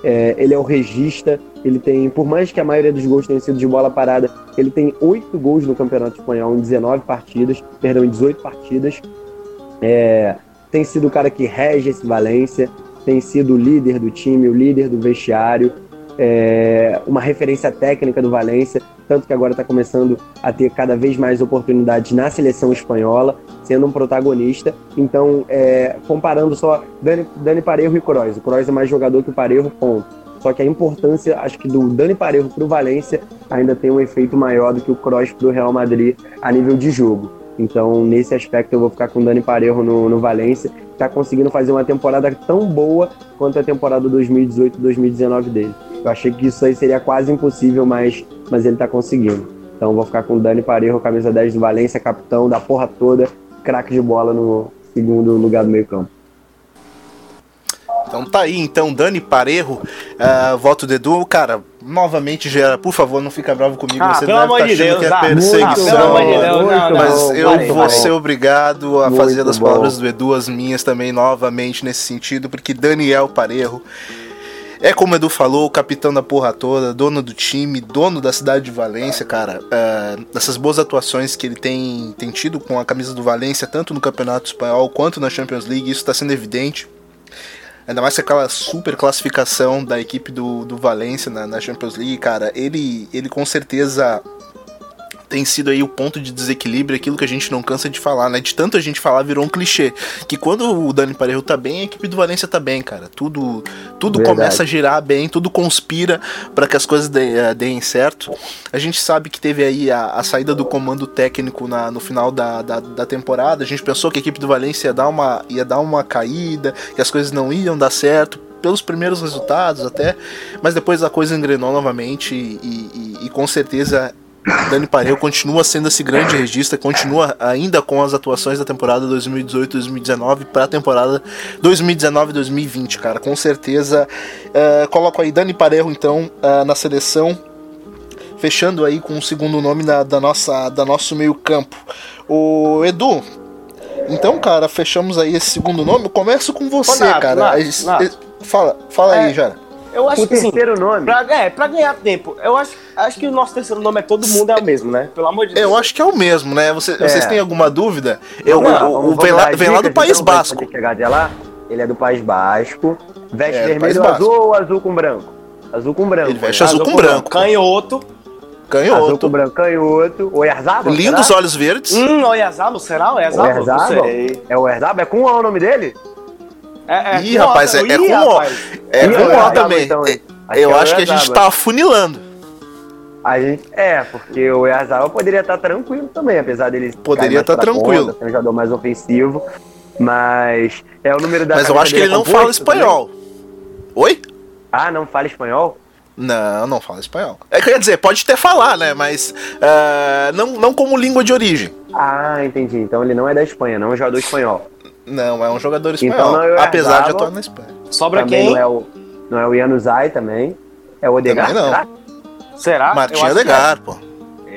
É, ele é o regista, ele tem, por mais que a maioria dos gols tenham sido de bola parada, ele tem oito gols no Campeonato Espanhol em 19 partidas, perdão, em 18 partidas. É, tem sido o cara que rege esse Valência, tem sido o líder do time, o líder do vestiário, é, uma referência técnica do Valência, tanto que agora está começando a ter cada vez mais oportunidades na seleção espanhola, sendo um protagonista. Então, é, comparando só Dani, Dani Parejo e Kroos, o Kroos é mais jogador que o Parejo, ponto. Só que a importância, acho que do Dani Parejo para o Valência ainda tem um efeito maior do que o Kroos para o Real Madrid a nível de jogo. Então, nesse aspecto, eu vou ficar com o Dani Parejo no, no Valência. Está conseguindo fazer uma temporada tão boa quanto a temporada 2018-2019 dele. Eu achei que isso aí seria quase impossível, mas, mas ele está conseguindo. Então, vou ficar com o Dani Parejo, camisa 10 do Valência, capitão da porra toda, craque de bola no segundo lugar do meio-campo. Então tá aí, então, Dani Parejo, uh, voto do Edu, cara, novamente, Gera, por favor, não fica bravo comigo, ah, você deve estar tá achando Deus, que é perseguição, de Deus, não, mas eu vou ser obrigado a muito fazer das bom. palavras do Edu as minhas também, novamente, nesse sentido, porque Daniel Parejo é como o Edu falou, capitão da porra toda, dono do time, dono da cidade de Valência, cara. Uh, dessas boas atuações que ele tem, tem tido com a camisa do Valência, tanto no Campeonato Espanhol quanto na Champions League, isso está sendo evidente. Ainda mais aquela super classificação da equipe do, do Valência na, na Champions League, cara. Ele, ele com certeza tem sido aí o ponto de desequilíbrio, aquilo que a gente não cansa de falar, né? De tanto a gente falar, virou um clichê. Que quando o Dani Parejo tá bem, a equipe do Valência tá bem, cara. Tudo, tudo começa a girar bem, tudo conspira para que as coisas eh, deem certo. A gente sabe que teve aí a, a saída do comando técnico na, no final da, da, da, temporada. A gente pensou que a equipe do Valência ia dar, uma, ia dar uma caída, que as coisas não iam dar certo pelos primeiros resultados até, mas depois a coisa engrenou novamente e, e, e com certeza Dani Parejo continua sendo esse grande regista, continua ainda com as atuações da temporada 2018-2019 para a temporada 2019-2020, cara. Com certeza. Uh, coloco aí Dani Parejo, então, uh, na seleção. Fechando aí com o segundo nome da, da nossa, da nosso meio-campo. O Edu, então, cara, fechamos aí esse segundo nome. Eu começo com você, Ô, Nato, cara. Nato, Nato. Fala, fala é, aí, Jara. Eu acho o que assim, terceiro nome. Pra, é, pra ganhar tempo. Eu acho, acho que o nosso terceiro nome é todo mundo é o mesmo, né? Pelo amor de Deus. Eu acho que é o mesmo, né? Você, é. Vocês têm alguma dúvida? Eu, não, o, o vem, lá, vem lá do País então, Basco. Chegar de lá, ele é do País Basco. Veste é, vermelho azul ou azul com branco? Azul com branco. Ele veste azul, azul com, com branco. branco. Canhoto. Canhoto. Azul com branco, canhoto. Oyarzabal? Lindos será? olhos verdes. Hum, Oyarzabal, será? Oyarzabal? Oyarzabal? É o Oyarzabal? É com o nome dele? É, é, Ih, rapaz, é, é com o. É com o também. Então, eu acho que a gente tá afunilando. A gente, é, porque o Yazawa poderia estar tá tranquilo também, apesar dele. Poderia estar tá tranquilo. Ponta, ser um jogador mais ofensivo. Mas é o número da. Mas eu acho que ele não fala espanhol. Também. Oi? Ah, não fala espanhol? Não, não fala espanhol. É, quer dizer, pode até falar, né? Mas uh, não, não como língua de origem. Ah, entendi. Então ele não é da Espanha, não é um jogador espanhol. Não, é um jogador então espanhol. Então, apesar de atuar na Espanha. Sobra também quem? Não é o, não é o Januzaj também. É o. Também não. Será? Será? Martim Odegar, é. pô.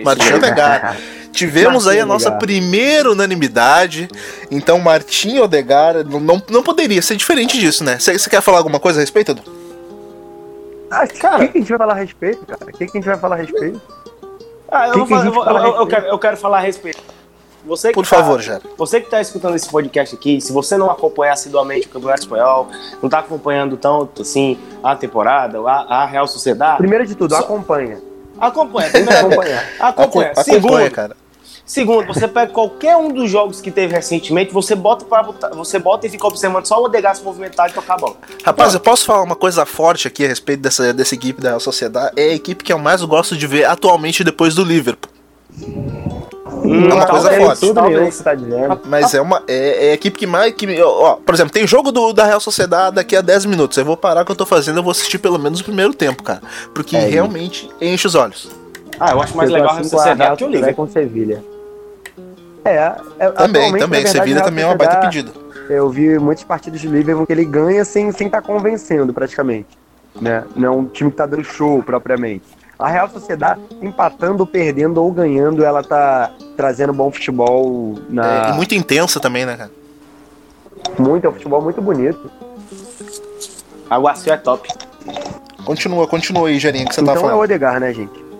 Martim Odegar. Tivemos aí a nossa primeira unanimidade. Então, Martim Odegar não, não poderia ser diferente disso, né? Você quer falar alguma coisa a respeito, Edu? Ah, cara, o que, que, a gente vai falar a respeito, cara? O que, que a gente vai falar a respeito? Ah, eu, que vou, eu, vou, eu, eu, quero, eu quero falar a respeito. Você Por tá, favor, já. Você que está escutando esse podcast aqui, se você não acompanha assiduamente o Campeonato Espanhol, não está acompanhando tanto assim a temporada, a, a Real Sociedade. Primeiro de tudo, só... acompanha. Acompanha, primeiro acompanha. Acompanha. Segundo, acompanha, cara. Segundo, você pega qualquer um dos jogos que teve recentemente, você bota para você bota e fica observando só o Odegaard se movimentar e tocar a bola. Rapaz, eu posso falar uma coisa forte aqui a respeito dessa, dessa equipe da Real Sociedade? É a equipe que eu mais gosto de ver atualmente depois do Liverpool. Hum, é uma coisa forte. Tudo que você tá dizendo. Mas é uma é, é, a equipe que mais. Que, ó, por exemplo, tem jogo do, da Real Sociedade daqui a 10 minutos. Eu vou parar o que eu tô fazendo, eu vou assistir pelo menos o primeiro tempo, cara. Porque é realmente enche os olhos. Ah, eu acho mais eu legal a Real Sociedade que o Liverpool. com Sevilha. É, é também, também. Sevilha também é uma baita pedida. Eu vi muitas partidas de Liverpool que ele ganha sem estar sem tá convencendo, praticamente. Né? Não é um time que tá dando show propriamente. A Real Sociedade, empatando, perdendo ou ganhando, ela tá trazendo bom futebol na. É, muito intensa também, né, cara? Muito, é um futebol muito bonito. Aguacio é top. Continua, continua aí, Gerinho, que você então tá falando. Então é o Odegar, né, gente?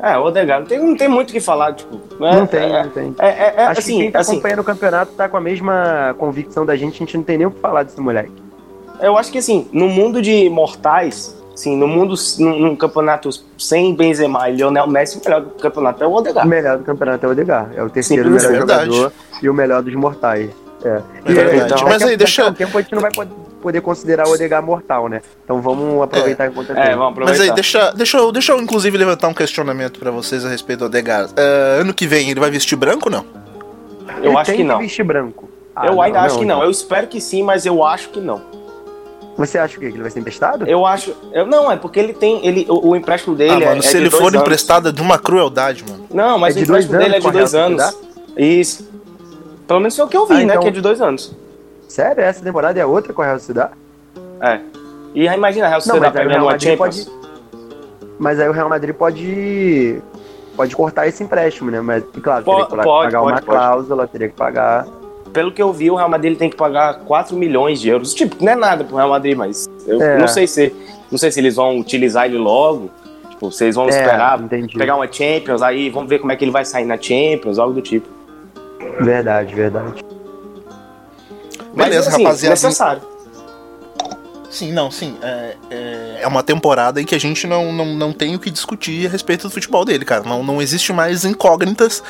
É, o Odegaard. Não tem, não tem muito o que falar, tipo. Né? Não tem, é, não tem. É, é, é Acho assim, que quem tá assim, acompanhando o campeonato tá com a mesma convicção da gente, a gente não tem nem o que falar desse moleque. Eu acho que assim, no mundo de mortais, assim, no mundo, num, campeonato sem Benzema e Lionel Messi, o melhor do campeonato é o Odegaard. O melhor do campeonato é o Odegaard. É o terceiro melhor verdade. jogador e o melhor dos mortais. É. é verdade. Então, Mas aí, deixa... Um tempo a gente não vai poder considerar o Odegaard mortal, né? Então vamos aproveitar é. enquanto é, é vamos aproveitar. Mas aí, deixa, deixa, eu, deixa eu inclusive levantar um questionamento pra vocês a respeito do Odegaard. Uh, ano que vem ele vai vestir branco ou não? Eu ele acho que não. Que vestir branco. Ah, eu não, ainda não, acho que não. não. Eu espero que sim, mas eu acho que não. Você acha que ele vai ser emprestado? Eu acho. Eu, não, é porque ele tem. Ele, o, o empréstimo dele ah, mano, é. Se é ele for emprestado é de uma crueldade, mano. Não, mas é o empréstimo dele é de dois anos. Isso. Pelo menos foi o que eu vi, ah, né? Então... Que é de dois anos. Sério? Essa temporada é outra com a Real Sociedade? É. E aí imagina a Real Sociedade pegando uma Champions. Pode... Mas aí o Real Madrid pode pode cortar esse empréstimo, né? Mas, claro, pode, teria que pode, pagar pode, uma cláusula, teria que pagar. Pelo que eu vi, o Real Madrid tem que pagar 4 milhões de euros. Tipo, não é nada pro Real Madrid, mas eu é. não sei se não sei se eles vão utilizar ele logo. Tipo, vocês vão é, esperar entendi. pegar uma Champions, aí vamos ver como é que ele vai sair na Champions, algo do tipo. Verdade, verdade. Beleza, mas, assim, rapaziada. Necessário. Sim, não, sim. É, é, é, uma temporada em que a gente não, não, não tem o que discutir a respeito do futebol dele, cara. Não, não existe mais incógnitas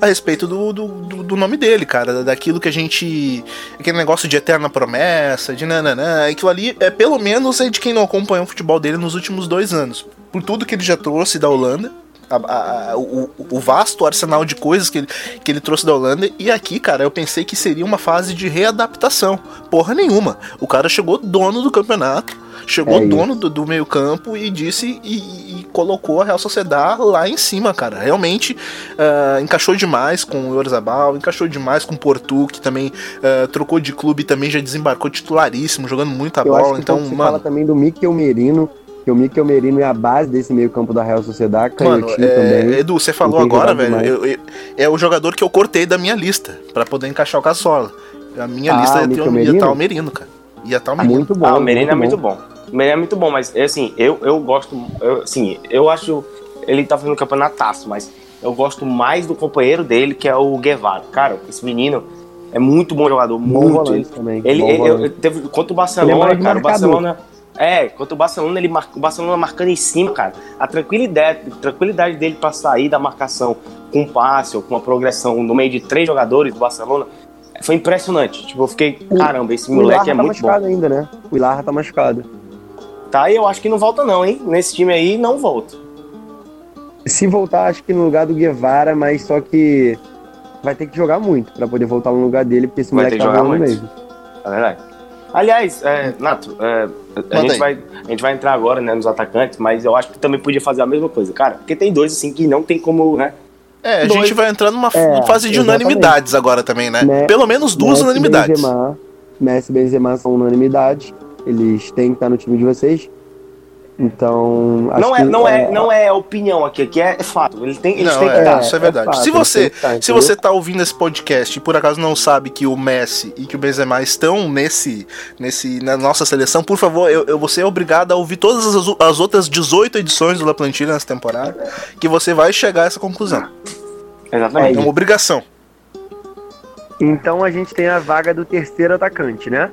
a respeito do, do, do nome dele, cara. Daquilo que a gente. Aquele negócio de eterna promessa, de nananã. Aquilo ali, é pelo menos é de quem não acompanhou o futebol dele nos últimos dois anos. Por tudo que ele já trouxe da Holanda a, a, o, o, vasto arsenal de coisas que ele, que ele trouxe da Holanda. E aqui, cara, eu pensei que seria uma fase de readaptação. Porra nenhuma. O cara chegou dono do campeonato, chegou é dono do, do meio-campo e disse e, e, colocou a Real Sociedade lá em cima, cara. Realmente uh, encaixou demais com o Orzabal, encaixou demais com o Portu, que também uh, trocou de clube também já desembarcou titularíssimo, jogando muita eu bola. então, mano. fala também do Mikel Merino que o Mikel Merino é a base desse meio campo da Real Sociedade, Mano, é, também. Edu, você falou agora, velho, eu, eu, é o jogador que eu cortei da minha lista, para poder encaixar o Casola. A minha ah, lista ia, ter, ia estar o Merino, cara. Ia estar o Merino. Muito bom. Ah, o Merino é muito bom. O Merino é muito bom, mas assim, eu, eu gosto, eu, assim, eu acho, ele tá fazendo um campeonataço, mas eu gosto mais do companheiro dele, que é o Guevara. Cara, esse menino é muito bom jogador, bom muito. Ele, também, ele, ele, ele teve, contra o Barcelona, é cara, o Barcelona é, enquanto o Barcelona, ele mar... o Barcelona marcando em cima, cara, a tranquilidade, a tranquilidade dele para sair da marcação com um passe ou com uma progressão no meio de três jogadores do Barcelona foi impressionante. Tipo, eu fiquei, caramba, esse moleque é tá muito bom. machucado ainda, né? O Ilarra tá machucado. Tá, e eu acho que não volta não, hein? Nesse time aí, não volta. Se voltar, acho que no lugar do Guevara, mas só que vai ter que jogar muito para poder voltar no lugar dele, porque esse vai moleque tá muito. mesmo. É verdade. Aliás, é, Nato, é, a, gente vai, a gente vai entrar agora né, nos atacantes, mas eu acho que também podia fazer a mesma coisa, cara. Porque tem dois assim que não tem como, né? É, a dois. gente vai entrar numa é, fase de exatamente. unanimidades agora também, né? né? Pelo menos duas Messi, unanimidades. Benzema, Messi e Benzema são unanimidade. Eles têm que estar no time de vocês. Então. não, é, não, é, é, não é opinião aqui, aqui é, é fato. Eles têm, eles não, têm é, que estar. Isso é verdade. É fato, se você tá, se você tá ouvindo esse podcast e por acaso não sabe que o Messi e que o Benzema estão nesse, nesse na nossa seleção, por favor, eu, eu você é obrigado a ouvir todas as, as outras 18 edições do La Plantilha nessa temporada, que você vai chegar a essa conclusão. Exatamente. É uma obrigação. Então a gente tem a vaga do terceiro atacante, né?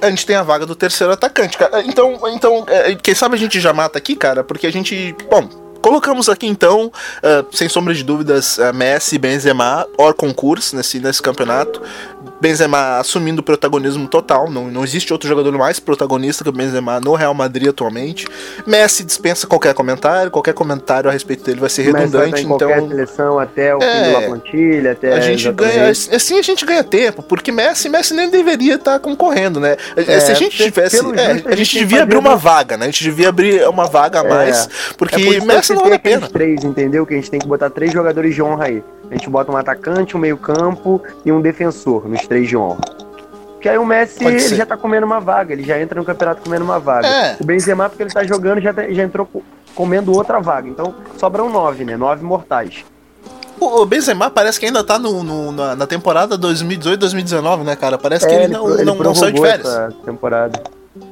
A gente tem a vaga do terceiro atacante, cara. Então, então é, quem sabe a gente já mata aqui, cara, porque a gente. Bom, colocamos aqui então, uh, sem sombra de dúvidas, uh, Messi Benzema, or concurso nesse, nesse campeonato. Benzema assumindo o protagonismo total, não, não existe outro jogador mais protagonista que o Benzema no Real Madrid atualmente. Messi dispensa qualquer comentário, qualquer comentário a respeito dele vai ser redundante. Então, qualquer seleção até o é, fim da plantilha, até a gente ganha, assim a gente ganha tempo, porque Messi, Messi nem deveria estar concorrendo, né? É, Se a gente tivesse, é, a, gente devia abrir uma vaga, né? A gente devia abrir uma vaga a é. mais, porque é Messi não vale a pena. Três, entendeu? Que a gente tem que botar três jogadores de honra aí. A gente bota um atacante, um meio-campo e um defensor nos três de honra. Porque aí o Messi ele já tá comendo uma vaga, ele já entra no campeonato comendo uma vaga. É. O Benzema, porque ele tá jogando, já, tá, já entrou comendo outra vaga. Então sobram nove, né? Nove mortais. O Benzema parece que ainda tá no, no na, na, temporada 2018-2019, né, cara? Parece é, que ele, ele não, ele não, não saiu de férias. temporada.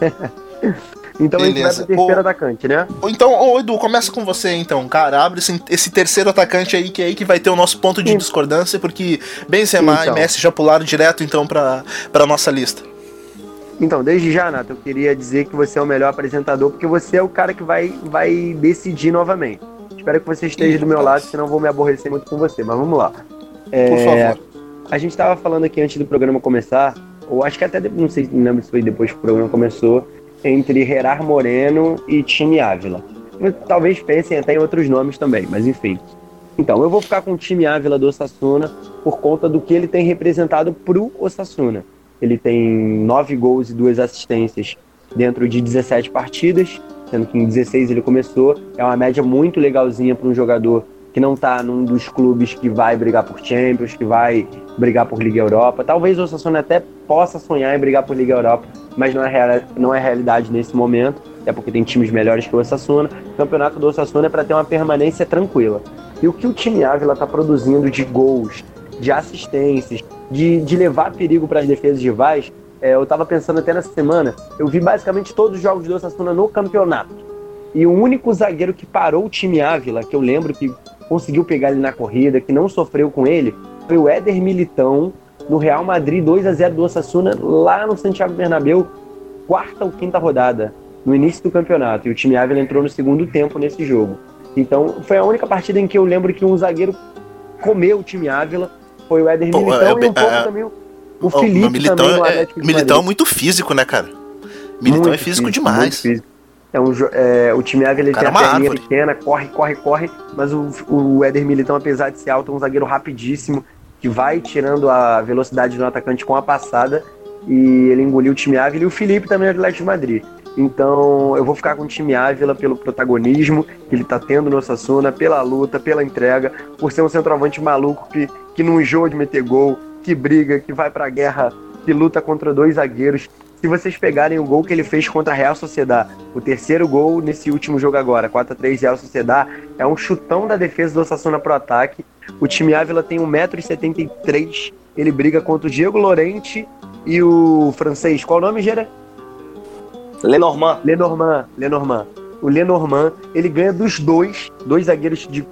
Então Beleza. a gente vai pro terceiro o... atacante, né? Então, ô Edu, começa com você então, cara. Abre esse, esse, terceiro atacante aí, que é aí que vai ter o nosso ponto de Sim. discordância, porque Benzema então. e Messi já pularam direto então pra, pra nossa lista. Então, desde já, Nato, eu queria dizer que você é o melhor apresentador, porque você é o cara que vai, vai decidir novamente. Espero que você esteja do meu lado, senão vou me aborrecer muito com você. Mas vamos lá. É, Por favor. A gente estava falando aqui antes do programa começar, ou acho que até, não sei, não lembro se foi depois que o programa começou, entre Gerard Moreno e Time Ávila. Talvez pensem até em outros nomes também, mas enfim. Então, eu vou ficar com o time Ávila do Osasuna por conta do que ele tem representado pro Osasuna. Ele tem nove gols e duas assistências dentro de 17 partidas, sendo que em 16 ele começou. É uma média muito legalzinha para um jogador que não está num dos clubes que vai brigar por Champions, que vai brigar por Liga Europa. Talvez o Osasuna até possa sonhar em brigar por Liga Europa, mas não é, real, não é realidade nesse momento, é porque tem times melhores que o Osasuna. O campeonato do Osasuna é para ter uma permanência tranquila. E o que o time Ávila está produzindo de gols, de assistências, de, de levar perigo para as defesas rivais, é, eu estava pensando até nessa semana, eu vi basicamente todos os jogos do Osasuna no campeonato. E o único zagueiro que parou o time Ávila, que eu lembro que conseguiu pegar ele na corrida, que não sofreu com ele, foi o Éder Militão, no Real Madrid 2 a 0 do Osasuna lá no Santiago Bernabéu, quarta ou quinta rodada, no início do campeonato. E o time Ávila entrou no segundo tempo nesse jogo. Então, foi a única partida em que eu lembro que um zagueiro comeu o time Ávila, foi o Éder Militão é, e um pouco é, também o, o Felipe Militão também é, Militão é muito físico, né, cara? Militão muito é físico, físico demais. Físico. É um, é, o time Ávila tem a perninha pequena, corre, corre, corre, mas o, o Éder Militão, apesar de ser alto, é um zagueiro rapidíssimo, que vai tirando a velocidade do atacante com a passada e ele engoliu o time Ávila e o Felipe também é do Atlético de Madrid. Então eu vou ficar com o time Ávila pelo protagonismo que ele tá tendo no Sassuna, pela luta, pela entrega, por ser um centroavante maluco que, que não enjoa de meter gol, que briga, que vai pra guerra, que luta contra dois zagueiros. Se vocês pegarem o gol que ele fez contra a Real Sociedad, o terceiro gol nesse último jogo agora, 4 a 3 Real Sociedad, é um chutão da defesa do Sassuna pro ataque o time Ávila tem 1,73m. Ele briga contra o Diego Lorente e o francês. Qual o nome, Gera? Lenormand. Lenormand. Lenormand. O Lenormand, ele ganha dos dois, dois zagueiros de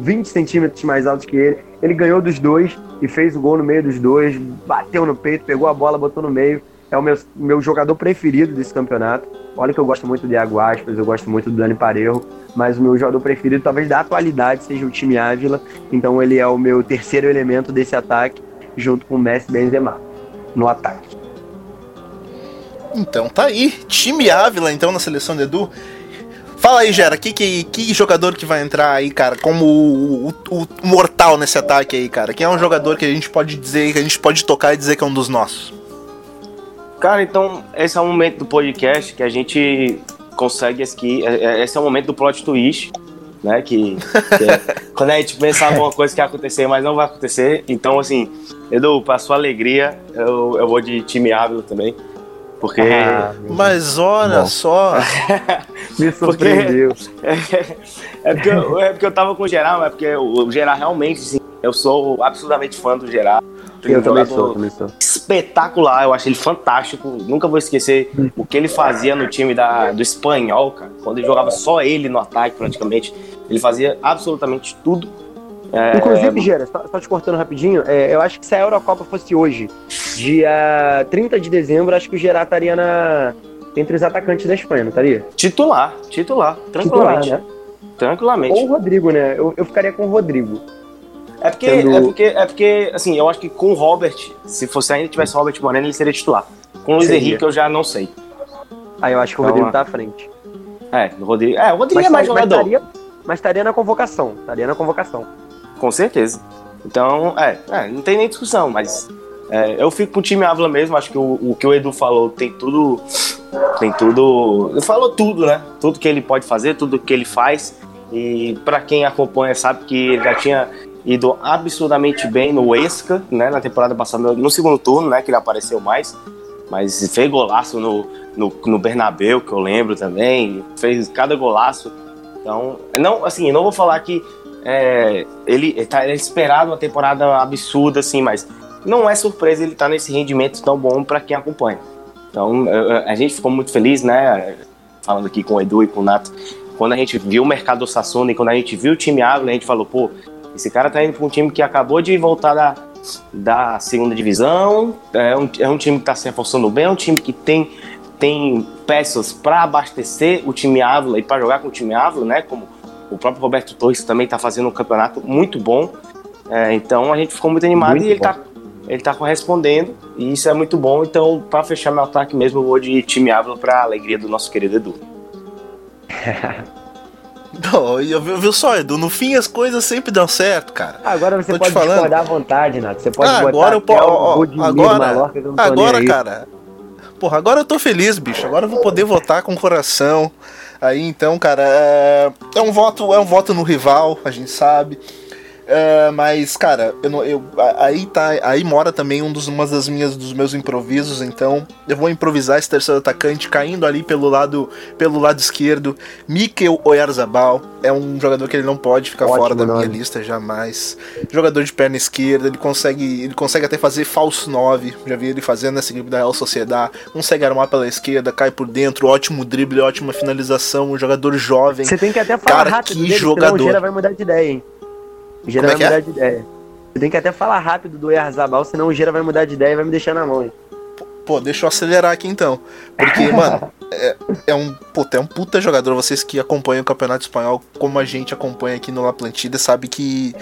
20 centímetros mais altos que ele. Ele ganhou dos dois e fez o gol no meio dos dois, bateu no peito, pegou a bola, botou no meio. É o meu, meu jogador preferido desse campeonato. Olha que eu gosto muito do Iago Aspas, eu gosto muito do Dani Parejo, mas o meu jogador preferido, talvez da atualidade, seja o time Ávila. Então ele é o meu terceiro elemento desse ataque, junto com o Messi Benzema no ataque. Então tá aí, time Ávila então na seleção do Edu. Fala aí, Gera, que, que, que jogador que vai entrar aí, cara, como o, o, o, mortal nesse ataque aí, cara? Quem é um jogador que a gente pode dizer, que a gente pode tocar e dizer que é um dos nossos? Cara, então, esse é o momento do podcast que a gente consegue aqui. É, é, esse é o momento do plot twist, né? Que, que é, quando a gente pensa alguma coisa que vai acontecer, mas não vai acontecer. Então, assim, Edu, para sua alegria, eu, eu vou de time Ávila também. Porque. Ah, mas olha Bom. só. Me surpreendeu. Porque, é, porque eu, é porque eu tava com o Gerard, mas porque o, o Gerard realmente, assim, eu sou absolutamente fã do Gerard. Eu também sou, também sou. Espetacular, eu acho ele fantástico. Nunca vou esquecer o que ele fazia no time da, do espanhol, cara. Quando ele jogava só ele no ataque, praticamente. Ele fazia absolutamente tudo. É... Inclusive, Gera, só, só, te cortando rapidinho, é, eu acho que se a Eurocopa fosse hoje, dia 30 de dezembro, acho que o Gerard estaria na, entre os atacantes da Espanha, não estaria? Titular, titular, tranquilamente. Titular, né? Tranquilamente. Ou o Rodrigo, né? Eu, eu ficaria com o Rodrigo. É porque, Sendo... é porque, é porque, assim, eu acho que com o Robert, se fosse ainda tivesse o Robert Moreno, ele seria titular. Com o Luiz Seria. Henrique eu já não sei. Aí eu acho que o então, Rodrigo tá à frente. É, o Rodrigo, é, o Rodrigo mas, é mais jogador. Mas estaria, mas estaria na convocação, estaria na convocação. Com certeza. Então, é, é não tem nem discussão, mas é, eu fico com o time Ávila mesmo, acho que o, o, que o Edu falou tem tudo. Tem tudo. Ele falou tudo, né? Tudo que ele pode fazer, tudo que ele faz. E para quem acompanha sabe que ele já tinha ido absurdamente bem no Esca, né? Na temporada passada, no segundo turno, né? Que ele apareceu mais. Mas fez golaço no, no, no Bernabeu, que eu lembro também. Fez cada golaço. Então, não, assim, não vou falar que é, ele está é esperado uma temporada absurda, assim, mas não é surpresa ele estar tá nesse rendimento tão bom para quem acompanha. Então, a gente ficou muito feliz, né? Falando aqui com o Edu e com o Nato, quando a gente viu o mercado do Sassuna e quando a gente viu o time Ávila, a gente falou, pô, esse cara tá indo para um time que acabou de voltar da, da segunda divisão, é um, é um time que está se reforçando bem, é um time que tem, tem peças para abastecer o time Ávila e para jogar com o time Ávila, né? Como o próprio Roberto Torres também está fazendo um campeonato muito bom. É, então a gente ficou muito animado muito e ele está ele tá correspondendo e isso é muito bom. Então, para fechar meu ataque mesmo, eu vou de time Ávila para alegria do nosso querido Edu. Não, viu só, Edu? No fim as coisas sempre dão certo, cara. Agora você Tô pode discordar à vontade, Nath. Você pode ah, botar agora eu posso. Agora, agora cara. Porra, agora eu tô feliz, bicho. Agora eu vou poder votar com o coração. Aí então, cara, é, é um voto, é um voto no rival, a gente sabe. Uh, mas, cara, eu, não, eu, aí tá, aí mora também um dos, uma das minhas, dos meus improvisos, então eu vou improvisar esse terceiro atacante caindo ali pelo lado, pelo lado esquerdo. Mikel Oyarzabal é um jogador que ele não pode ficar Ótimo, fora da minha lista jamais. Jogador de perna esquerda, ele consegue, ele consegue até fazer falso 9, já vi ele fazendo nessa equipe da Real Sociedade. Consegue armar pela esquerda, cai por dentro, ótimo drible, ótima finalização, um jogador jovem. Você tem que até falar cara, rápido que dele, jogador. vai mudar de ideia, hein? O Gera é vai mudar é? de ideia. Você tem que até falar rápido do Erzabal, senão o Gera vai mudar de ideia e vai me deixar na mão, hein? Pô, deixa eu acelerar aqui então. Porque, mano, é, é, um, puta, é um puta jogador. Vocês que acompanham o Campeonato Espanhol, como a gente acompanha aqui no La Plantida, sabe que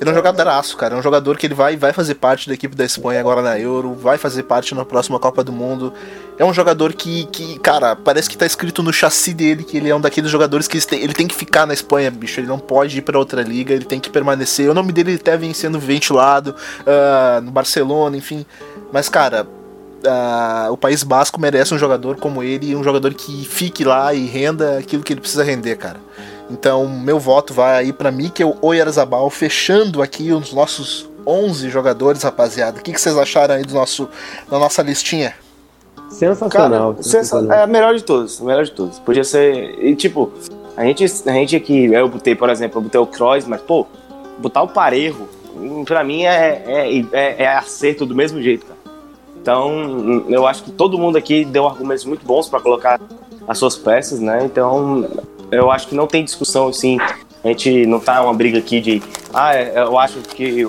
ele é um jogadoraço, cara. É um jogador que ele vai, vai fazer parte da equipe da Espanha agora na Euro, vai fazer parte na próxima Copa do Mundo. É um jogador que, que cara, parece que tá escrito no chassi dele que ele é um daqueles jogadores que ele tem que ficar na Espanha, bicho. Ele não pode ir para outra liga, ele tem que permanecer. O nome dele até vem sendo ventilado uh, no Barcelona, enfim. Mas, cara, Uh, o País Basco merece um jogador como ele, um jogador que fique lá e renda aquilo que ele precisa render, cara. Então, meu voto vai aí para Mikel Oyarzabal, fechando aqui os nossos 11 jogadores, rapaziada. O que, que vocês acharam aí do nosso, da nossa listinha? Sensacional. Cara, sensacional. É a melhor de todos, a melhor de todos. Podia ser. E, tipo, a gente, a gente aqui, eu botei, por exemplo, eu botei o Kroos, mas, pô, botar o Parejo, pra mim é, é, é, é acerto do mesmo jeito, cara. Então, eu acho que todo mundo aqui deu argumentos muito bons para colocar as suas peças, né? Então, eu acho que não tem discussão assim. A gente não tá uma briga aqui de ah, é, eu acho que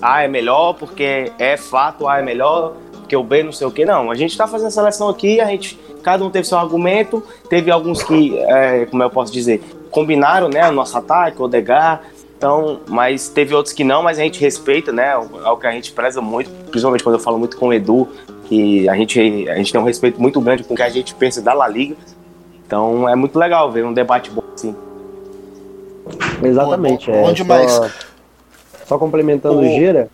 A é melhor porque é fato, A é melhor porque o B não sei o que. Não, a gente tá fazendo a seleção aqui, a gente, cada um teve seu argumento, teve alguns que, é, como eu posso dizer, combinaram, né, o nosso ataque, o Odegar, então, mas teve outros que não, mas a gente respeita, né, é o que a gente preza muito, principalmente quando eu falo muito com o Edu, que a gente, a gente tem um respeito muito grande com o que a gente pensa da La Liga, então é muito legal ver um debate bom assim. Exatamente. Bom, bom, bom é, demais. Só, só complementando o Gira,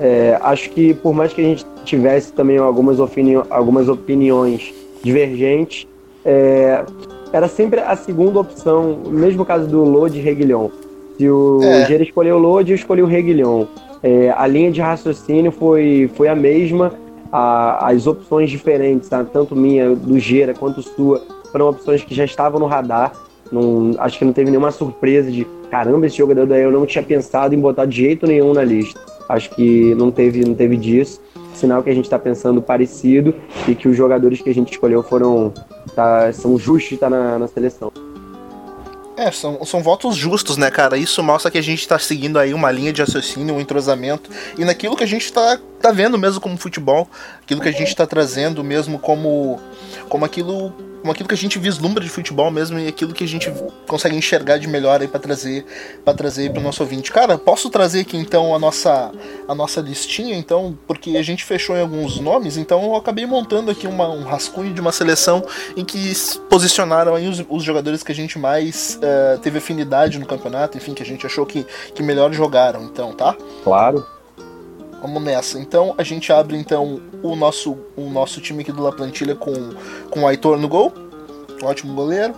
É, acho que por mais que a gente tivesse também algumas, opini algumas opiniões divergentes, é, era sempre a segunda opção, mesmo caso do Lodi e Reguilhon. Se o é. Gera escolheu o Lodi, eu escolhi o Reguilhon. É, a linha de raciocínio foi, foi a mesma, a, as opções diferentes, tá? tanto minha, do Gera, quanto sua, foram opções que já estavam no radar. Não, acho que não teve nenhuma surpresa de caramba, esse jogador daí eu não tinha pensado em botar de jeito nenhum na lista. Acho que não teve, não teve disso. Sinal que a gente está pensando parecido e que os jogadores que a gente escolheu foram tá, são justos de estar tá na, na seleção. É, são, são votos justos, né, cara? Isso mostra que a gente tá seguindo aí uma linha de raciocínio, um entrosamento, e naquilo que a gente tá, tá vendo mesmo como futebol, aquilo que a gente tá trazendo mesmo como, como aquilo com aquilo que a gente vislumbra de futebol mesmo e aquilo que a gente consegue enxergar de melhor aí para trazer para trazer para o nosso ouvinte. Cara, posso trazer aqui então a nossa a nossa listinha então, porque a gente fechou em alguns nomes, então eu acabei montando aqui uma, um rascunho de uma seleção em que posicionaram aí os, os jogadores que a gente mais uh, teve afinidade no campeonato, enfim, que a gente achou que, que melhor jogaram, então, tá? Claro. Vamos nessa. Então a gente abre então o nosso, o nosso time aqui do La Plantilha com, com o Aitor no gol. Ótimo goleiro.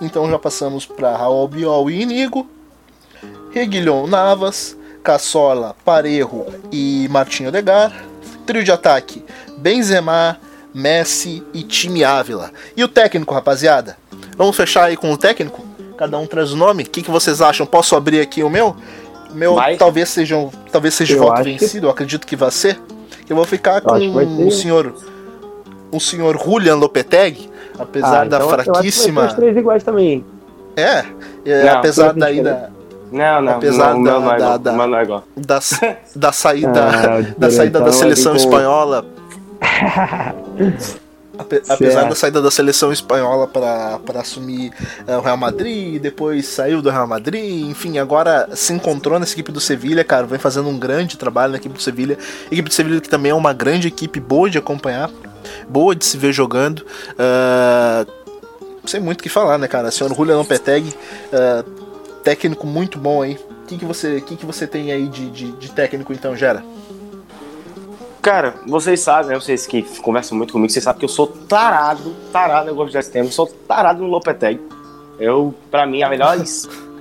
Então já passamos para Raul Biol e Inigo. Reguilhon Navas, Cassola, Parejo e Martinho Odegar. Trio de ataque: Benzema, Messi e time Ávila. E o técnico, rapaziada? Vamos fechar aí com o técnico? Cada um traz o nome. O que, que vocês acham? Posso abrir aqui o meu? Meu Vai. talvez seja, talvez seja voto vencido, que... eu acredito que vai ser. Eu vou ficar com um senhor um senhor Julian Lopetegui, apesar ah, da então fraquíssima. os três iguais também. É, é não, apesar da ida não, não, apesar não, da, não, é da, da, não é igual. Da, da saída, ah, da saída da seleção espanhola. apesar da saída da seleção espanhola para assumir uh, o Real Madrid, depois saiu do Real Madrid, enfim, agora se encontrou nessa equipe do Sevilha, cara, vem fazendo um grande trabalho na equipe do Sevilha. equipe do Sevilha que também é uma grande equipe, boa de acompanhar, boa de se ver jogando. Uh, sem muito o que falar, né, cara? Senhor Julian Lopetegui, uh, técnico muito bom aí. O que, que, você, que, que você tem aí de, de, de técnico então, Gera? Cara, vocês sabem, né? Vocês que conversam muito comigo, vocês sabem que eu sou tarado, tarado, eu gosto de tempo, sou tarado no Lopetegui. Eu, pra mim, a melhor.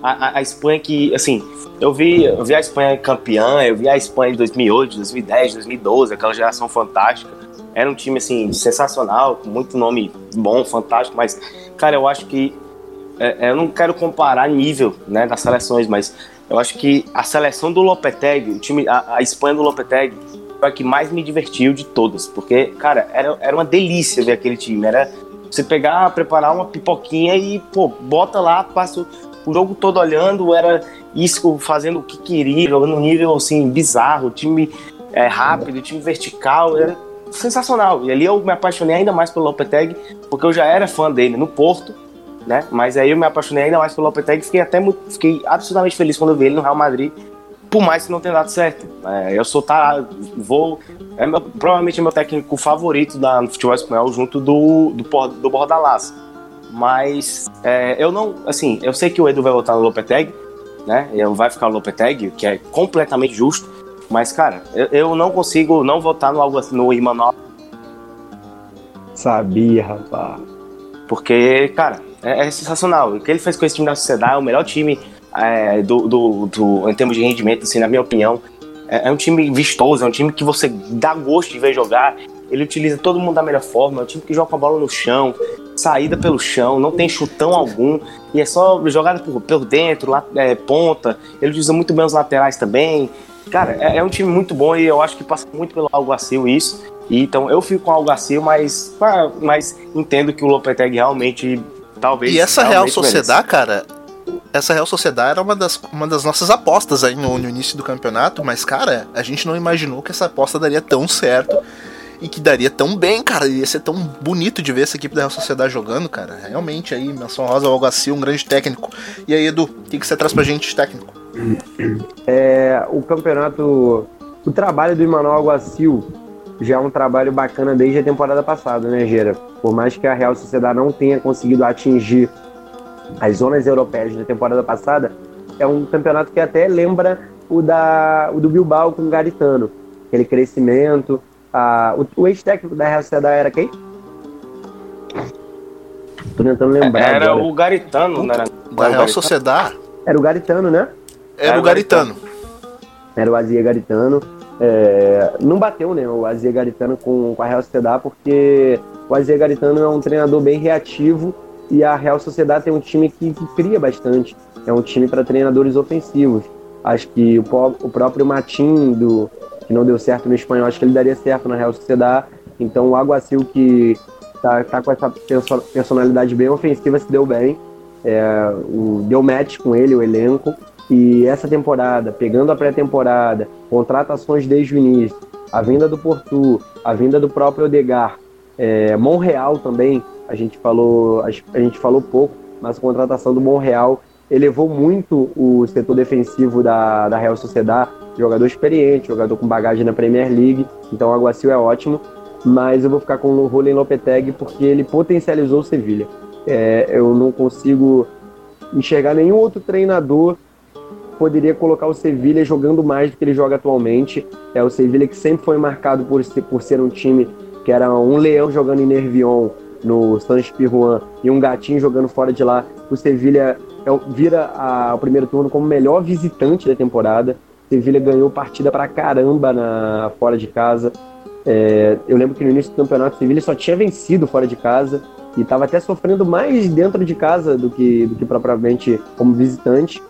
a, a, Espanha que, assim, eu vi, eu vi a Espanha campeã, eu vi a Espanha em 2008, 2010, 2012, aquela geração fantástica. Era um time, assim, sensacional, com muito nome bom, fantástico, mas, cara, eu acho que. É, é eu não quero comparar nível né, das seleções, mas eu acho que a seleção do Lopetegui, o time, a, a Espanha do Lopetegui, a que mais me divertiu de todas, porque, cara, era, era uma delícia ver aquele time. Era você pegar, preparar uma pipoquinha e, pô, bota lá, passa o jogo todo olhando, era isso fazendo o que queria, jogando um nível assim bizarro, time é, rápido, time vertical, era sensacional. E ali eu me apaixonei ainda mais pelo Lopetegui, porque eu já era fã dele no Porto, né? Mas aí eu me apaixonei ainda mais pelo Lopetegui, fiquei até muito, fiquei absolutamente feliz quando eu vi ele no Real Madrid por mais que não tenha dado certo. É, eu sou tá, vou é meu, provavelmente é meu técnico favorito da, no futebol espanhol junto do do, do Bordalás. Mas é, eu não, assim, eu sei que o Edu vai votar no Lopetegui, né? Ele vai ficar no Lopetegui, que é completamente justo. Mas cara, eu, eu não consigo não votar no algo assim, no Imanol. Sabia, rapaz. Porque, cara, é, é sensacional. O que ele fez com esse time da sociedade é o melhor time é, do, do, do, em termos de rendimento, assim, na minha opinião. É, é, um time vistoso, é um time que você dá gosto de ver jogar. Ele utiliza todo mundo da melhor forma, é um time que joga com a bola no chão, saída pelo chão, não tem chutão algum, e é só jogada por, por dentro, lá, é, ponta. Ele utiliza muito bem os laterais também. Cara, é, é, um time muito bom e eu acho que passa muito pelo Alguacil isso. E, então eu fico com o Alguacil, mas, mas entendo que o Lopetegui realmente talvez. E essa Real Sociedade, cara, essa Real Sociedade era uma das, uma das nossas apostas aí no, no, início do campeonato, mas, cara, a gente não imaginou que essa aposta daria tão certo e que daria tão bem, cara. Ia ser tão bonito de ver essa equipe da Real Sociedade jogando, cara. Realmente aí, menção rosa ao Algaci, um grande técnico. E aí, Edu, o que, que você traz pra gente de técnico? É, o campeonato. O trabalho do Emanuel Alguacil já é um trabalho bacana desde a temporada passada, né, Gera? Por mais que a Real Sociedade não tenha conseguido atingir as zonas europeias da temporada passada, é um campeonato que até lembra o, da, o do Bilbao com o Garitano. aquele crescimento. Ah, o, o ex-técnico da Real Sociedade era quem? Tô tentando lembrar. Era agora. o Garitano, né? Da Real Sociedade. Era o Garitano, né? Era o Garitano. Era o Azia Garitano. É, não bateu, né, o Azia Garitano com, com a Real Sociedade, porque o Azia Garitano é um treinador bem reativo e a Real Sociedade tem um time que, que cria bastante. É um time para treinadores ofensivos. Acho que o, o próprio Matim, do, que não deu certo no espanhol, acho que ele daria certo na Real Sociedade. Então o Aguacil, que tá, tá com essa perso- personalidade bem ofensiva, se deu bem. É, o, deu match com ele, o elenco. E essa temporada, pegando a pré-temporada, contratações desde o início, a vinda do Porto, a vinda do próprio Odegar, é, Monreal também, a gente falou, a, gente falou pouco, mas a contratação do Monreal elevou muito o setor defensivo da, da Real Sociedade, jogador experiente, jogador com bagagem na Premier League, então o Aguacil é ótimo, mas eu vou ficar com o Rolen Lopetegui porque ele potencializou o Sevilha. É, eu não consigo enxergar nenhum outro treinador poderia colocar o Sevilha jogando mais do que ele joga atualmente. É o Sevilha que sempre foi marcado por ser, por ser um time que era um leão jogando em Nervion no San Pirjuan e um gatinho jogando fora de lá. O Sevilha é vira a- o primeiro turno como melhor visitante da temporada. O Sevilha ganhou partida pra caramba na, fora de casa. É, eu lembro que no início do campeonato o Sevilha só tinha vencido fora de casa e estava até sofrendo mais dentro de casa do que, do que propriamente como visitante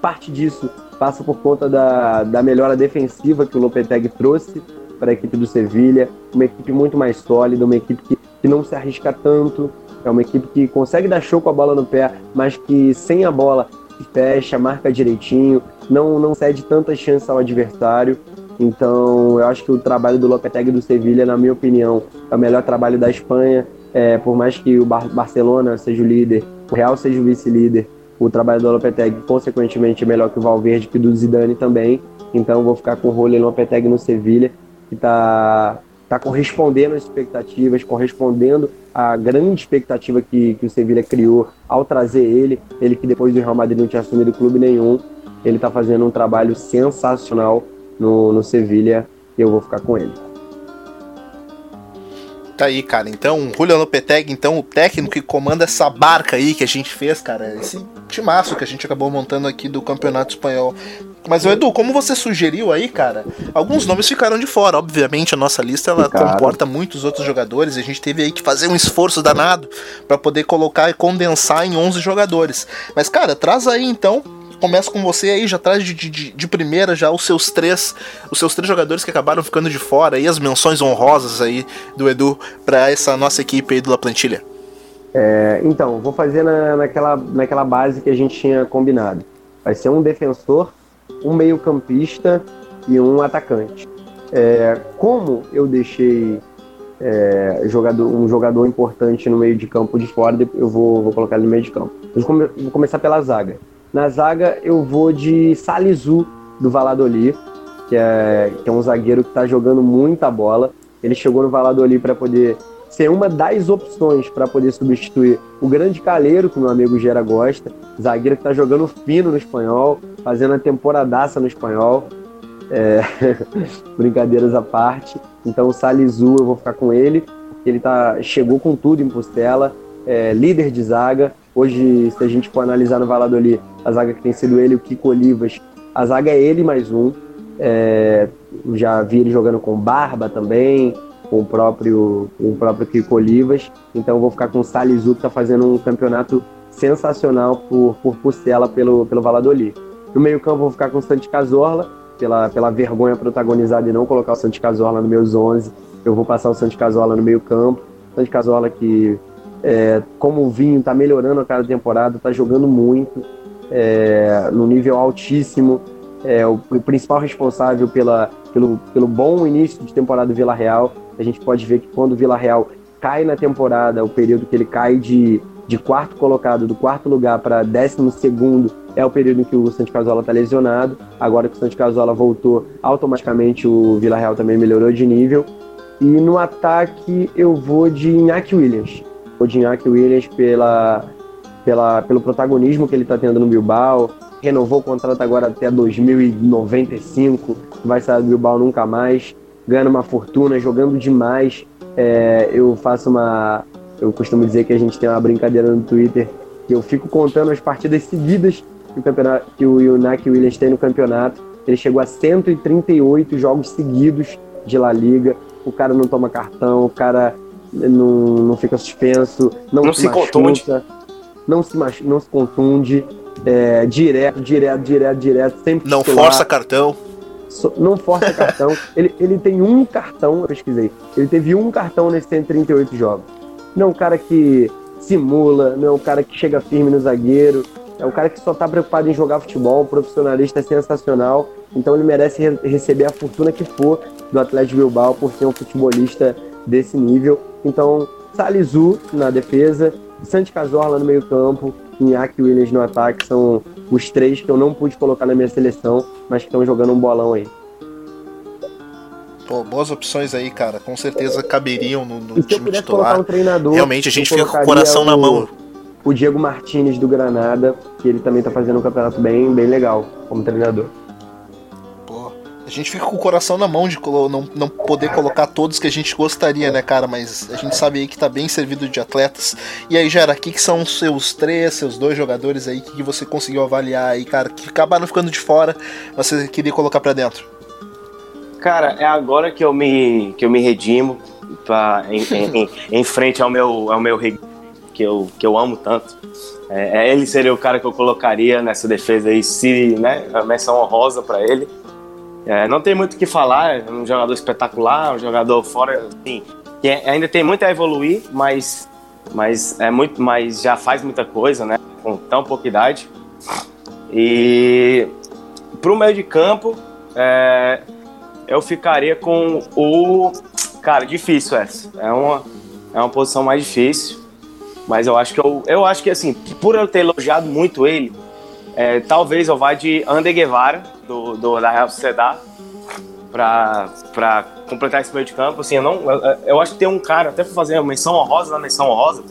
parte disso passa por conta da, da melhora defensiva que o Lopetegui trouxe para a equipe do Sevilha, uma equipe muito mais sólida, uma equipe que, que não se arrisca tanto, é uma equipe que consegue dar show com a bola no pé, mas que sem a bola fecha, marca direitinho, não, não cede tanta chance ao adversário. Então, eu acho que o trabalho do Lopetegui do Sevilha, na minha opinião, é o melhor trabalho da Espanha. É, por mais que o Bar Barcelona seja o líder, o Real seja o vice-líder, o trabalho do Lopetegui, consequentemente, é melhor que o Valverde, que o do Zidane também. Então, eu vou ficar com o Rolê Lopetegui no Sevilha, que está tá correspondendo às expectativas, correspondendo à grande expectativa que, que o Sevilha criou ao trazer ele. Ele que depois do Real Madrid não tinha assumido clube nenhum. Ele está fazendo um trabalho sensacional no, no Sevilha e eu vou ficar com ele. Tá aí, cara. Então, Julian Lopetegui, então, o técnico que comanda essa barca aí que a gente fez, cara. Esse timaço que a gente acabou montando aqui do Campeonato Espanhol. Mas, Edu, como você sugeriu aí, cara, alguns nomes ficaram de fora. Obviamente, a nossa lista ela Ficaram. comporta muitos outros jogadores. E a gente teve aí que fazer um esforço danado para poder colocar e condensar em 11 jogadores. Mas, cara, traz aí então começa com você aí, já traz de, de, de primeira já os seus três, os seus três jogadores que acabaram ficando de fora e as menções honrosas aí do Edu para essa nossa equipe aí do La Plantilha. É, então, vou fazer na, naquela, naquela base que a gente tinha combinado. Vai ser um defensor, um meio-campista e um atacante. É, como eu deixei é, jogador, um jogador importante no meio de campo de fora, eu vou, vou colocar ele no meio de campo. Come- vou começar pela zaga. Na zaga eu vou de Salizu do Valladolid, que é, que é um zagueiro que está jogando muita bola. Ele chegou no Valladolid para poder ser uma das opções para poder substituir o grande Caleiro, que o meu amigo Gera gosta, zagueiro que está jogando fino no espanhol, fazendo a temporadaça no espanhol. É, brincadeiras à parte. Então o Salizu eu vou ficar com ele. Ele tá, chegou com tudo em Postela, é, líder de zaga. Hoje, se a gente for analisar no Valladolid, a zaga que tem sido ele, o Kiko Olivas, a zaga é ele mais um. É, já vi ele jogando com Barba também, com o próprio, com o próprio Kiko Olivas. Então vou ficar com o Salizu, que está fazendo um campeonato sensacional por, por Postela pelo, pelo Valladolid. No meio campo eu vou ficar com o Santi Cazorla, pela, pela vergonha protagonizada e não colocar o Santi Cazorla no meus 11. Eu vou passar o Santi Cazorla no meio campo. Santi Cazorla que, é, como o Vinho, está melhorando a cada temporada, está jogando muito, é, no nível altíssimo. É o principal responsável pela, pelo, pelo bom início de temporada do Vila Real. A gente pode ver que quando o Vila Real cai na temporada, o período que ele cai de, de quarto colocado, do quarto lugar para décimo segundo, é o período em que o Santi Casola está lesionado. Agora que o Santi Casola voltou, automaticamente o Vila Real também melhorou de nível. E no ataque eu vou de Iñaki Williams. Iñaki Williams pela, pela, pelo protagonismo que ele está tendo no Bilbao. Renovou o contrato agora até 2095. vai sair do Bilbao nunca mais, ganhando uma fortuna, jogando demais. É, eu faço uma. Eu costumo dizer que a gente tem uma brincadeira no Twitter que eu fico contando as partidas seguidas que o, campeonato, que o Williams tem no campeonato. Ele chegou a 138 jogos seguidos de La Liga. O cara não toma cartão, o cara não, não fica suspenso, não, não se, se machuca, contunde. não se, machu- não se contunde. É, direto, direto, direto, direto, sempre Não titular. força cartão. So- não força cartão. ele, ele tem um cartão, eu pesquisei. Ele teve um cartão nesses 138 jogos. Não é um cara que simula, não é um cara que chega firme no zagueiro. É um cara que só tá preocupado em jogar futebol, um profissionalista sensacional. Então ele merece re- receber a fortuna que for do Atlético Bilbao por ser um futebolista desse nível. Então, Salizu na defesa, Santi Cazorla no meio campo, Iñaki Williams no ataque são os três que eu não pude colocar na minha seleção, mas que estão jogando um bolão aí. Pô, boas opções aí, cara. Com certeza caberiam no, no E time titular. um treinador. Realmente a gente fica com o coração na mão. O Diego Martinez do Granada, que ele também tá fazendo um campeonato bem, bem legal como treinador. A gente fica com o coração na mão de não, não poder colocar todos que a gente gostaria, né, cara? Mas a gente sabe aí que tá bem servido de atletas. E aí, o que, que são os seus três, seus dois jogadores aí que, que você conseguiu avaliar aí, cara? Que acabaram ficando de fora, você queria colocar pra dentro? Cara, é agora que eu me, que eu me redimo pra, em, em, em- frente ao meu, ao meu que eu, que eu amo tanto. É, é, ele seria o cara que eu colocaria nessa defesa aí, se, né, a menção honrosa pra ele. É, não tem muito o que falar, é um jogador espetacular, um jogador fora, assim, que ainda tem muito a evoluir, mas, mas, é muito, mas já faz muita coisa, né, com tão pouca idade. E pro meio de campo, é, eu ficaria com o. Cara, difícil essa. É uma, é uma posição mais difícil. Mas eu acho que eu, eu acho que assim, por eu ter elogiado muito ele, é, talvez eu vá de Ander Guevara, do, do, da Real Sociedad, pra completar esse meio de campo. Assim, eu, não, eu, eu acho que tem um cara, até pra fazer uma menção honrosa na menção honrosa,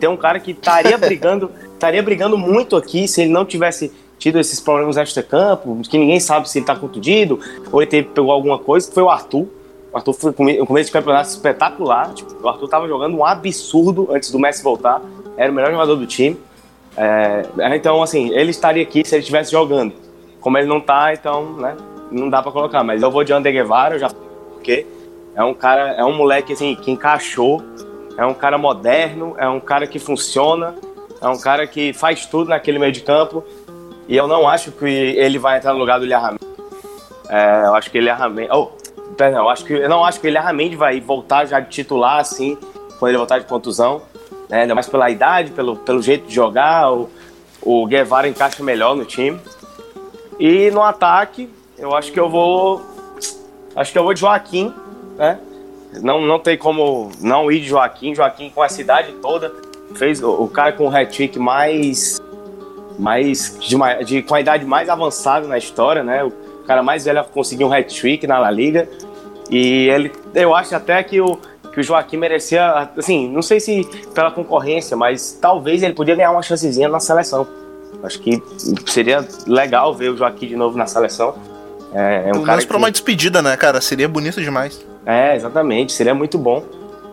tem um cara que estaria brigando, estaria brigando muito aqui se ele não tivesse tido esses problemas extra-campo, que ninguém sabe se ele tá contundido, ou ele teve, pegou alguma coisa, que foi o Arthur. O Arthur foi um começo de campeonato espetacular. Tipo, o Arthur tava jogando um absurdo antes do Messi voltar. Era o melhor jogador do time. É, então, assim, ele estaria aqui se ele estivesse jogando. Como ele não tá, então, né, não dá pra colocar. Mas eu vou de Ander Guevara, eu já porque é um cara, é um moleque assim que encaixou, é um cara moderno, é um cara que funciona, é um cara que faz tudo naquele meio de campo. E eu não acho que ele vai entrar no lugar do Ilha Ramendi. É, eu acho que ele Ramendi. Oh, perdão, eu, acho que, eu não acho que ele Ramendi vai voltar já de titular assim, quando ele voltar de contusão. Né? Ainda mais pela idade, pelo, pelo jeito de jogar. O, o Guevara encaixa melhor no time. E no ataque, eu acho que eu vou. Acho que eu vou de Joaquim, né? Não, não tem como não ir de Joaquim. Joaquim com essa idade toda. Fez o, o cara com o hat-trick mais mais de, de- com a idade mais avançada na história, né? O cara mais velho a conseguir um hat-trick na La Liga. E ele, eu acho até que o, que o Joaquim merecia, assim, não sei se pela concorrência, mas talvez ele podia ganhar uma chancezinha na seleção. Acho que seria legal ver o Joaquim de novo na seleção. É, é um Pelo cara menos pra que- uma despedida, né, cara? Seria bonito demais. é, exatamente, seria muito bom.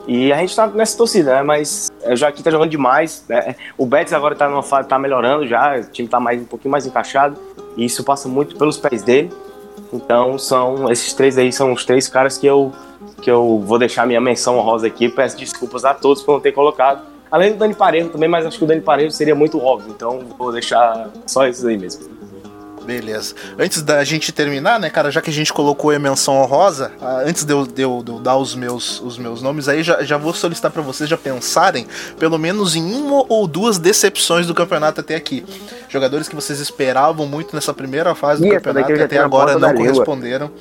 E a gente tá nessa torcida, né? Mas o Joaquim tá jogando demais. né? O Betis agora tá, numa fase, tá melhorando já, o time tá mais, um pouquinho mais encaixado. E isso passa muito pelos pés dele. Então são esses três aí são os três caras que eu, que eu vou deixar minha menção honrosa aqui. Peço desculpas a todos por não ter colocado. Além do Dani Parejo também, mas acho que o Dani Parejo seria muito óbvio. Então vou deixar só esses aí mesmo. Beleza. Antes da gente terminar, né, cara, já que a gente colocou a menção honrosa, ah, antes de eu, de eu- de eu dar os meus, os meus nomes aí, já, já vou solicitar pra vocês já pensarem pelo menos em uma ou duas decepções do campeonato até aqui. Jogadores que vocês esperavam muito nessa primeira fase do campeonato e já até agora não corresponderam.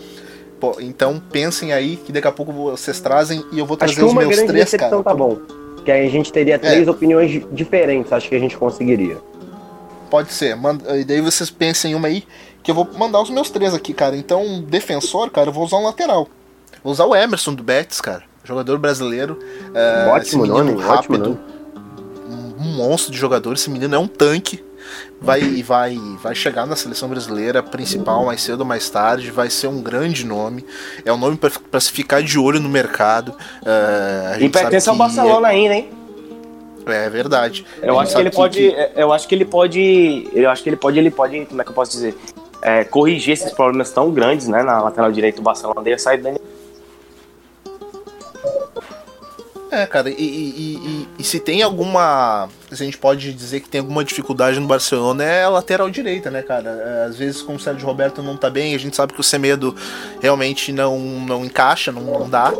Pô, então pensem aí que daqui a pouco vocês trazem e eu vou trazer os meus três, cara. tá bom. Que aí a gente teria três opiniões diferentes, acho que a gente conseguiria. Pode ser. Manda, e daí vocês pensem em uma aí, que eu vou mandar os meus três aqui, cara. Então, defensor, cara, eu vou usar um lateral. Vou usar o Emerson do Betis, cara. Jogador brasileiro. é, ótimo esse menino nome, ótimo nome. um monstro de jogador. Esse menino é um tanque. Vai, vai, vai chegar na seleção brasileira principal mais cedo ou mais tarde, vai ser um grande nome, é um nome para se ficar de olho no mercado. Uh, e pertence ao Barcelona é... ainda, hein? É verdade. Eu acho que ele que, pode. Que... Eu acho que ele pode. Eu acho que ele pode. Ele pode. Como é que eu posso dizer? É, corrigir esses problemas tão grandes, né? Na lateral direito do Barcelona e sair Daniel. É, cara, e, e, e, e, se tem alguma. Se a gente pode dizer que tem alguma dificuldade no Barcelona, é a lateral direita, né, cara? É, às vezes, como o Sérgio Roberto não tá bem, a gente sabe que o Semedo realmente não, não encaixa, não, não dá.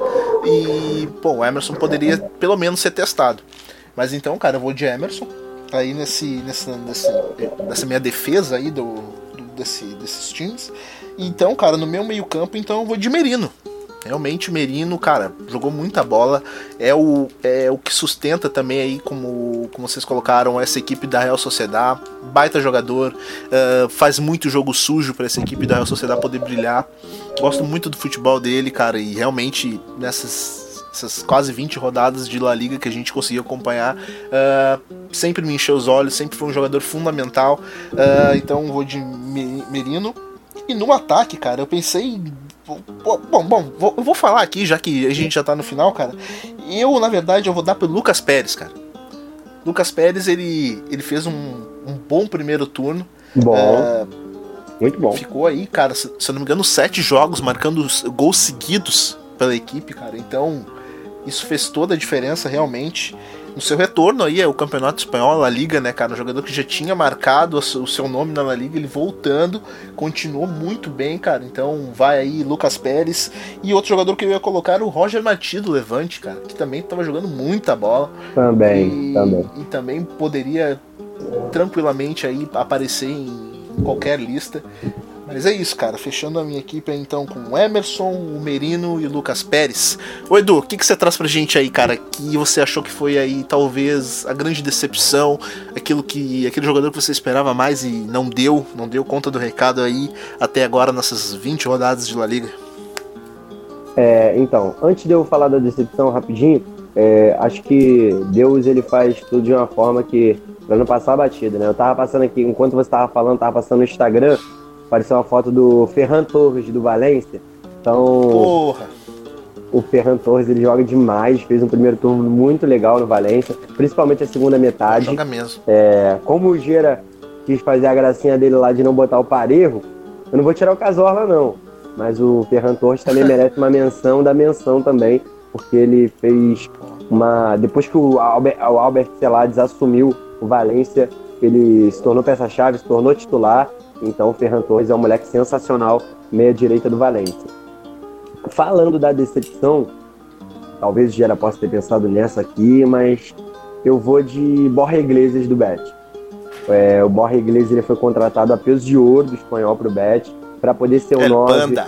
E, pô, o Emerson poderia pelo menos ser testado. Mas então, cara, eu vou de Emerson. Aí nesse, nessa, nessa, minha defesa aí do, do, desse, desses times. Então, cara, no meu meio-campo, então eu vou de Merino. Realmente o Merino, cara, jogou muita bola. É o, é o que sustenta também aí, como, como vocês colocaram, essa equipe da Real Sociedad. Baita jogador, uh, faz muito jogo sujo para essa equipe da Real Sociedad poder brilhar. Gosto muito do futebol dele, cara, e realmente nessas essas quase 20 rodadas de La Liga que a gente conseguiu acompanhar, uh, sempre me encheu os olhos, sempre foi um jogador fundamental. Uh, então vou de Merino. E no ataque, cara, eu pensei. Bom, bom, vou, eu vou falar aqui, já que a gente já tá no final, cara. Eu, na verdade, eu vou dar pro Lucas Pérez, cara. Lucas Pérez, ele, ele fez um, um bom primeiro turno. Bom. Uh, muito bom. Ficou aí, cara, se, se eu não me engano, sete jogos marcando gols seguidos pela equipe, cara. Então, isso fez toda a diferença realmente. No seu retorno aí, é o Campeonato Espanhol, a Liga, né, cara? Um jogador que já tinha marcado o seu nome na La Liga, ele voltando, continuou muito bem, cara. Então vai aí Lucas Pérez. E outro jogador que eu ia colocar o Roger Mati do Levante, cara, que também estava jogando muita bola. Também, e, também. E também poderia tranquilamente aí aparecer em qualquer lista. Mas é isso, cara. Fechando a minha equipe então com o Emerson, o Merino e o Lucas Pérez. Ô Edu, o que, que você traz pra gente aí, cara? Que você achou que foi aí talvez a grande decepção, aquilo que. aquele jogador que você esperava mais e não deu, não deu conta do recado aí até agora nessas 20 rodadas de La Liga? É, então, antes de eu falar da decepção rapidinho, é, acho que Deus ele faz tudo de uma forma que para não passar a batida, né? Eu tava passando aqui, enquanto você tava falando, tava passando no Instagram, apareceu uma foto do Ferran Torres do Valência. Então, Porra. o Ferran Torres ele joga demais, fez um primeiro turno muito legal no Valência, principalmente a segunda metade. Joga mesmo. É, como o Gera quis fazer a gracinha dele lá de não botar o parejo, eu não vou tirar o Casorla não, mas o Ferran Torres também merece uma menção da menção também, porque ele fez uma depois que o Albert, o Albert Celades assumiu o Valência, ele se tornou peça-chave, se tornou titular então o Ferran Torres é um moleque sensacional, meia direita do Valência. Falando da decepção, talvez o Gera possa ter pensado nessa aqui, mas eu vou de Borja Iglesias do Bet. É, o Borja Iglesias ele foi contratado a peso de ouro do espanhol para o Bet para poder ser o nove, Panda.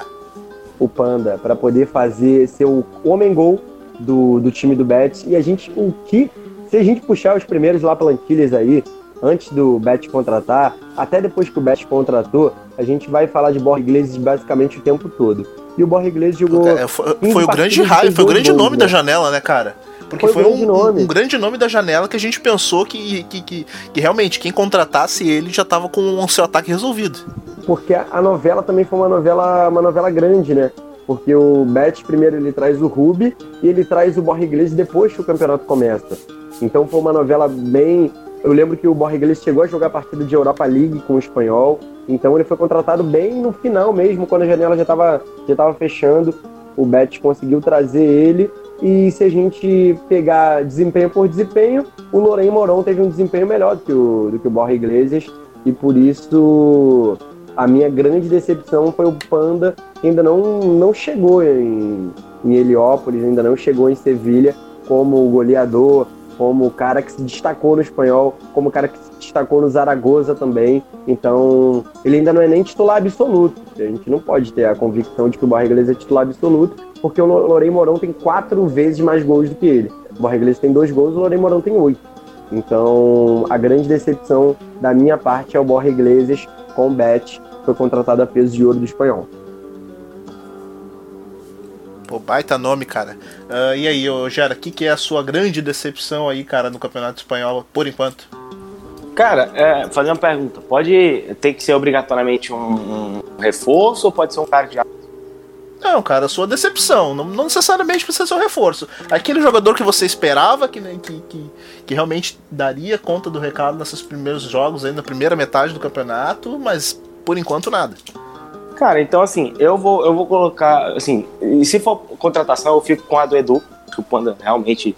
o Panda, para poder fazer ser o homem gol do, do time do Bet. E a gente o que se a gente puxar os primeiros lá plantilhas aí, antes do Bet contratar, até depois que o Bet contratou, a gente vai falar de Borja Iglesias basicamente o tempo todo. E o Borja Iglesias jogou. É, foi, foi o grande raio, foi o grande gols, nome né? da janela, né, cara? Porque foi, foi um, um, um, grande nome da janela que a gente pensou que, que, que, que realmente quem contratasse ele já estava com o seu ataque resolvido. Porque a novela também foi uma novela, uma novela grande, né? Porque o Bet primeiro ele traz o Ruby e ele traz o Borja Iglesias depois que o campeonato começa. Então foi uma novela bem eu lembro que o Borja Iglesias chegou a jogar a partida de Europa League com o espanhol, então ele foi contratado bem no final mesmo, quando a janela já estava já tava fechando. O Betis conseguiu trazer ele e se a gente pegar desempenho por desempenho, o Lorém Moron teve um desempenho melhor do que o, do que o Borja Iglesias. E por isso a minha grande decepção foi o Panda, que ainda não, não chegou em, em Heliópolis, ainda não chegou em Sevilha como goleador, como o cara que se destacou no espanhol, como o cara que se destacou no Zaragoza também. Então, ele ainda não é nem titular absoluto. A gente não pode ter a convicção de que o Borja Iglesias é titular absoluto, porque o Lorém Morão tem quatro vezes mais gols do que ele. O Borja Iglesias tem dois gols, o Lorém Morão tem oito. Então, a grande decepção da minha parte é o Borja Iglesias com o Bet, foi contratado a peso de ouro do espanhol. Pô, baita nome, cara. Uh, e aí, ô, Gera, o que, que é a sua grande decepção aí, cara, no Campeonato Espanhol, por enquanto? Cara, é, fazer uma pergunta. Pode ter que ser obrigatoriamente um, um reforço ou pode ser um cara já não, cara, sua decepção. Não, não, necessariamente precisa ser um reforço. Aquele jogador que você esperava que, né, que, que, que, realmente daria conta do recado nesses primeiros jogos, aí na primeira metade do campeonato, mas por enquanto nada. Cara, então assim, eu vou, eu vou colocar. Assim, se for contratação, eu fico com a do Edu, que o Panda realmente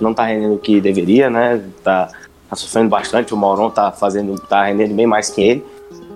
não tá rendendo o que deveria, né? Tá, tá sofrendo bastante, o Mauron tá fazendo, tá rendendo bem mais que ele.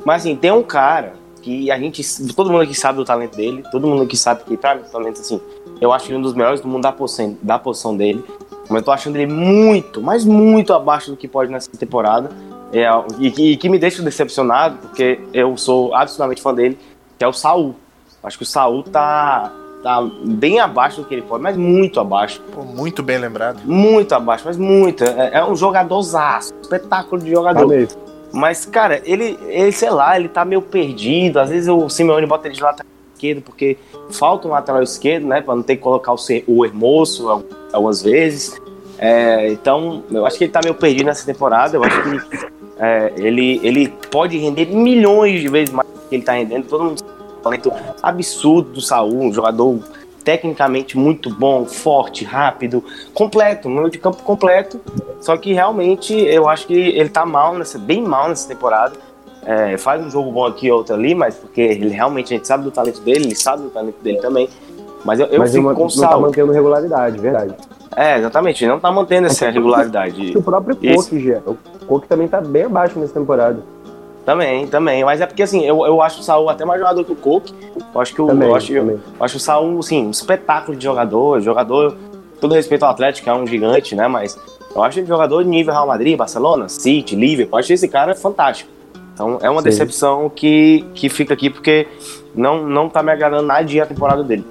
Mas assim, tem um cara que a gente, todo mundo aqui sabe do talento dele, todo mundo aqui sabe que, pra mim, o talento, assim, eu acho ele um dos melhores do mundo da posição, da posição dele, mas eu tô achando ele muito, mas muito abaixo do que pode nessa temporada, é, e, e, que me deixa decepcionado, porque eu sou absolutamente fã dele, que é o Saul. Acho que o Saul tá, tá bem abaixo do que ele pode, mas muito abaixo. Pô, muito bem lembrado. Muito abaixo, mas muito. É, é um jogadorzaço, espetáculo de jogador. Tá mas, cara, ele, ele, sei lá, ele tá meio perdido. Às vezes o Simeone bota ele de lateral esquerdo porque falta um lateral esquerdo, né? Pra não ter que colocar o, o Hermoso algumas vezes. É, então, eu acho que ele tá meio perdido nessa temporada. Eu acho que é, ele, ele pode render milhões de vezes mais que ele tá rendendo. Todo mundo um talento absurdo do Saul, um jogador tecnicamente muito bom, forte, rápido, completo, um meio de campo completo. Só que realmente eu acho que ele tá mal, nessa, bem mal nessa temporada. É, faz um jogo bom aqui outro ali, mas porque ele realmente a gente sabe do talento dele, ele sabe do talento dele também. Mas eu, eu mas fico com o Não tá mantendo regularidade, verdade. É, exatamente, ele não tá mantendo essa regularidade. o próprio Coque, já. O Coque também tá bem abaixo nessa temporada. Também, também. Mas é porque assim, eu, eu acho o Saul até mais jogador que o Cook. Eu acho que o, também, eu acho, eu, eu acho o Saul, assim, um espetáculo de jogador. Jogador, todo respeito ao Atlético, é um gigante, né? Mas eu acho ele jogador de nível Real Madrid, Barcelona, City, Liverpool. Eu acho esse cara fantástico. Então é uma Sim. decepção que, que fica aqui porque não, não tá me agradando nada a temporada dele.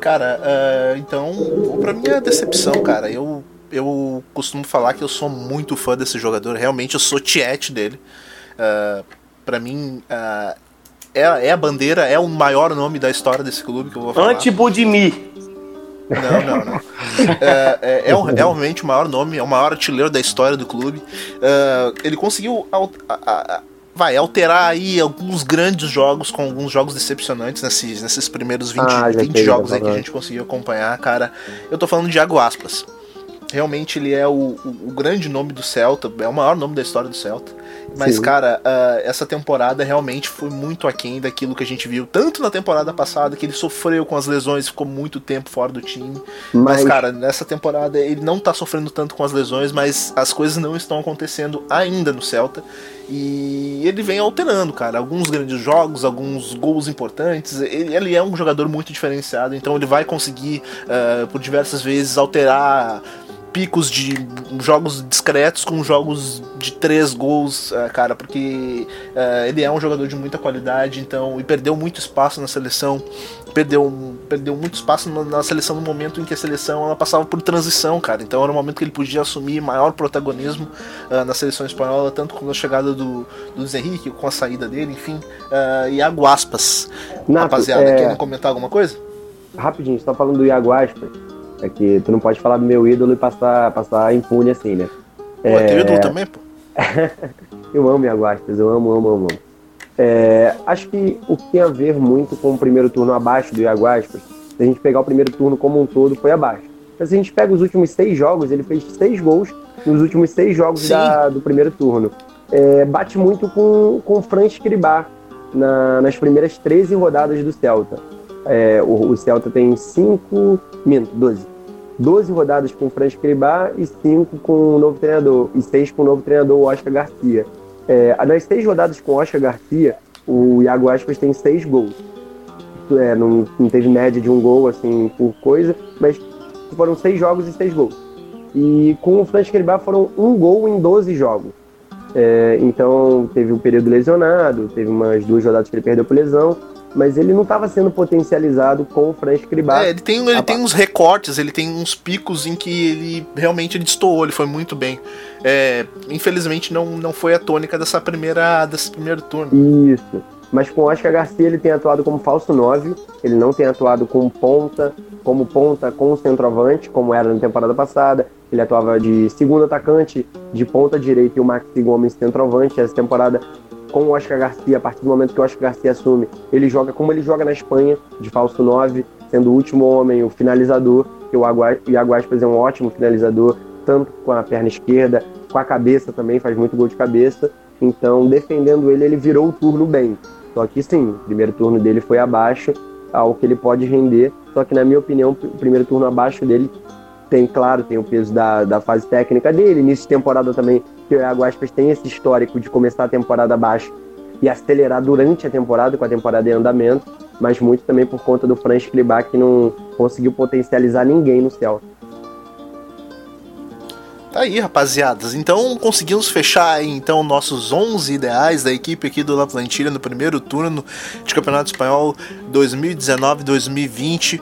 Cara, uh, então, pra mim é decepção, cara. Eu, eu costumo falar que eu sou muito fã desse jogador. Realmente eu sou tiete dele. Uh, para mim, uh, é, é, a bandeira, é o maior nome da história desse clube que eu vou falar. Antibudimi. Não, não, não. é, é, é, é, realmente o maior nome, é o maior artilheiro da história do clube. Uh, ele conseguiu vai alterar aí alguns grandes jogos com alguns jogos decepcionantes nesses, nesses primeiros 20, ah, 20 jogos aí que a gente conseguiu acompanhar, cara. Eu tô falando de Iago Aspas. Realmente ele é o, o, o grande nome do Celta, é o maior nome da história do Celta. Mas, Sim. cara, uh, essa temporada realmente foi muito aquém daquilo que a gente viu, tanto na temporada passada, que ele sofreu com as lesões, ficou muito tempo fora do time. Mas, mas cara, nessa temporada ele não tá sofrendo tanto com as lesões, mas as coisas não estão acontecendo ainda no Celta. E ele vem alterando, cara. Alguns grandes jogos, alguns gols importantes. Ele, ele é um jogador muito diferenciado, então ele vai conseguir, uh, por diversas vezes, alterar picos de jogos discretos com jogos de três gols, uh, cara, porque uh, ele é um jogador de muita qualidade, então e perdeu muito espaço na seleção, perdeu, perdeu muito espaço na, seleção no momento em que a seleção ela passava por transição, cara. Então era um momento que ele podia assumir maior protagonismo uh, na seleção espanhola, tanto com a chegada do, do Luiz Henrique, com a saída dele, enfim. Uh, Iago Aspas, Nato, rapaziada, é... quer comentar alguma coisa? Rapidinho, você tá falando do Iago Aspas. É que tu não pode falar do meu ídolo e passar, passar impune assim, né? Pô, é... teu ídolo também, pô? eu amo Iago Aspas, eu amo, amo, amo. É, acho que o que tem a ver muito com o primeiro turno abaixo do Iago Aspas, se a gente pegar o primeiro turno como um todo, foi abaixo. Mas se a gente pega os últimos seis jogos, ele fez seis gols nos últimos seis jogos da, do primeiro turno. É, bate muito com, com o Fran na, nas primeiras 13 rodadas do Celta. É, o, o, Celta tem 5, minto, 12. 12 rodadas com o Franz Cribá e 5 com o novo treinador, e 6 com o novo treinador, Oscar Garcia. É, nas 6 rodadas com o Oscar Garcia, o Iago Aspas tem 6 gols. É, não, não, teve média de um gol assim por coisa, mas foram 6 jogos e 6 gols. E com o Franz Cribá foram um gol em 12 jogos. É, então teve um período lesionado, teve umas duas rodadas que ele perdeu por lesão, mas ele não estava sendo potencializado com o Franz Cribá. É, ele tem, ele tem uns recortes, ele tem uns picos em que ele realmente destoou, ele foi muito bem. É, infelizmente não, não foi a tônica dessa primeira, desse primeiro turno. Isso. Mas com o Oscar Garcia ele tem atuado como falso 9, ele não tem atuado como ponta, como ponta com o centroavante, como era na temporada passada. ele atuava de segundo atacante, de ponta direita e o Maxi Gomes centroavante. Essa temporada com o Oscar Garcia, a partir do momento que o Oscar Garcia assume, ele joga como ele joga na Espanha, de falso 9, sendo o último homem, o finalizador, que o Iago Aspas é um ótimo finalizador, tanto com a perna esquerda, com a cabeça também, faz muito gol de cabeça. Então, defendendo ele, ele virou o turno bem. Só que sim, o primeiro turno dele foi abaixo ao que ele pode render. Só que, na minha opinião, o primeiro turno abaixo dele tem, claro, tem o peso da, da fase técnica dele. Início de temporada também, que o Iago Aspas tem esse histórico de começar a temporada abaixo e acelerar durante a temporada, com a temporada em andamento, mas muito também por conta do Franz Klibar, que não conseguiu potencializar ninguém no Celta. Tá aí, rapaziadas. Então conseguimos fechar então nossos 11 ideais da equipe aqui do La Plantilha no primeiro turno de Campeonato Espanhol 2019-2020.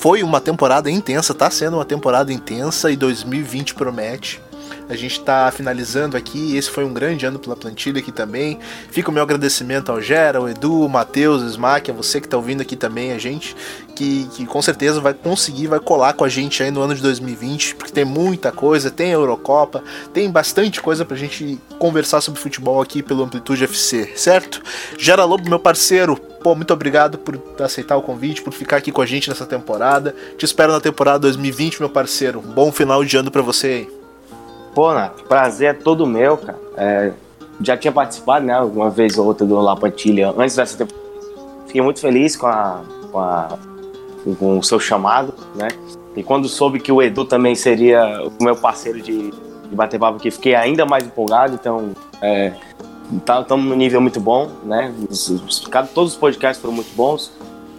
Foi uma temporada intensa, tá sendo uma temporada intensa e 2020 promete. A gente está finalizando aqui. Esse foi um grande ano pela plantilha aqui também. Fica o meu agradecimento ao Gera, ao Edu, ao Matheus, ao Smack, a você que está ouvindo aqui também, a gente, que, que com certeza vai conseguir, vai colar com a gente aí no ano de 2020, porque tem muita coisa, tem a Eurocopa, tem bastante coisa pra gente conversar sobre futebol aqui pelo Amplitude FC, certo? Gera Lobo, meu parceiro, pô, muito obrigado por aceitar o convite, por ficar aqui com a gente nessa temporada. Te espero na temporada 2020, meu parceiro. bom final de ano para você aí. Pô, Nath, prazer é todo meu, cara. É, já tinha participado, né, uma vez ou outra do La Pantilha antes dessa temporada. Fiquei muito feliz com, a, com, a, com o seu chamado, né? E quando soube que o Edu também seria o meu parceiro de, de bater papo aqui, fiquei ainda mais empolgado. Então, é, estamos tá, num nível muito bom, né? Os, os, todos os podcasts foram muito bons.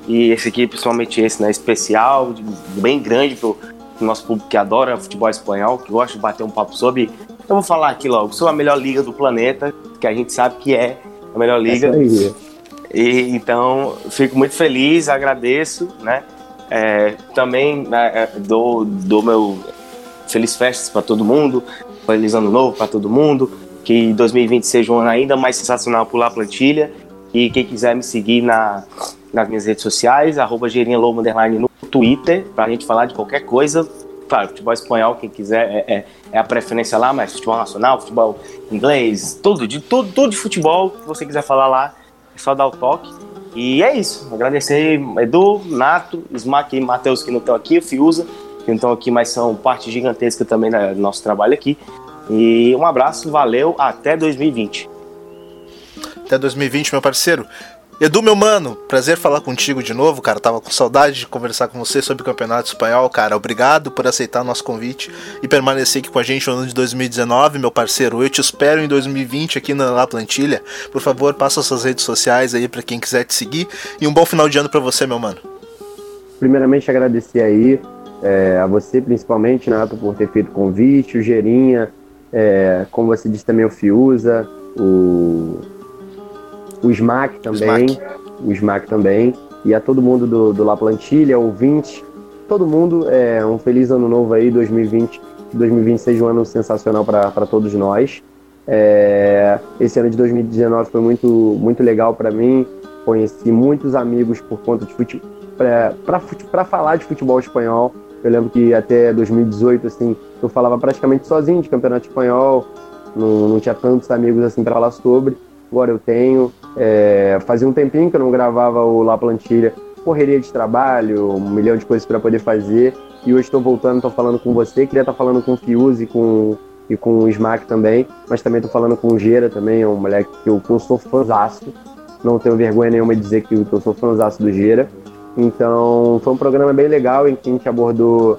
E esse aqui, principalmente esse, né? Especial, bem grande pro, nosso público que adora futebol espanhol, que gosta de bater um papo sobre. Eu vou falar aqui logo sobre a melhor liga do planeta, que a gente sabe que é a melhor liga. E, então, fico muito feliz, agradeço, né? É, também né, é, dou, dou meu feliz festas para todo mundo, feliz ano novo para todo mundo, que 2020 seja um ano ainda mais sensacional por lá plantilha. E quem quiser me seguir na, nas minhas redes sociais, arroba no Twitter, para a gente falar de qualquer coisa. Claro, futebol espanhol, quem quiser, é, é, é, a preferência lá, mas futebol nacional, futebol inglês, tudo, de tudo, tudo de futebol que você quiser falar lá, é só dar o toque. E é isso. Agradecer Edu, Nato, Smack e Matheus que não estão aqui, o Fiuza, que não estão aqui, mas são parte gigantesca também do nosso trabalho aqui. E um abraço, valeu, até 2020. Até 2020, meu parceiro. Edu, meu mano, prazer falar contigo de novo, cara. Tava com saudade de conversar com você sobre o Campeonato Espanhol, cara. Obrigado por aceitar nosso convite e permanecer aqui com a gente no ano de 2019, meu parceiro. Eu te espero em 2020 aqui na La Plantilha. Por favor, passa suas redes sociais aí para quem quiser te seguir. E um bom final de ano para você, meu mano. Primeiramente, agradecer aí é, a você, principalmente, Nato, por ter feito o convite, o Gerinha, é, como você disse também, o Fiuza, o o Smack também, o Smack, o Smack também, e a todo mundo do, do La Plantilha, ouvinte, todo mundo, é, um feliz ano novo aí, 2020, 2020 seja um ano sensacional para todos nós. É, esse ano de 2019 foi muito, muito legal para mim, conheci muitos amigos por conta de futebol, para falar de futebol espanhol. Eu lembro que até 2018, assim, eu falava praticamente sozinho de campeonato espanhol, não, não tinha tantos amigos assim para falar sobre agora eu tenho. É, fazia um tempinho que eu não gravava o La Plantilha, correria de trabalho, um milhão de coisas para poder fazer. E hoje estou voltando, estou falando com você. Queria estar tá falando com o Fiuse e com, e com o Smack também, mas também estou falando com o Gera também, é um moleque que eu, que eu sou fãzaço. Não tenho vergonha nenhuma de dizer que eu, que eu sou fãzaço do Gera. Então, foi um programa bem legal em que a gente abordou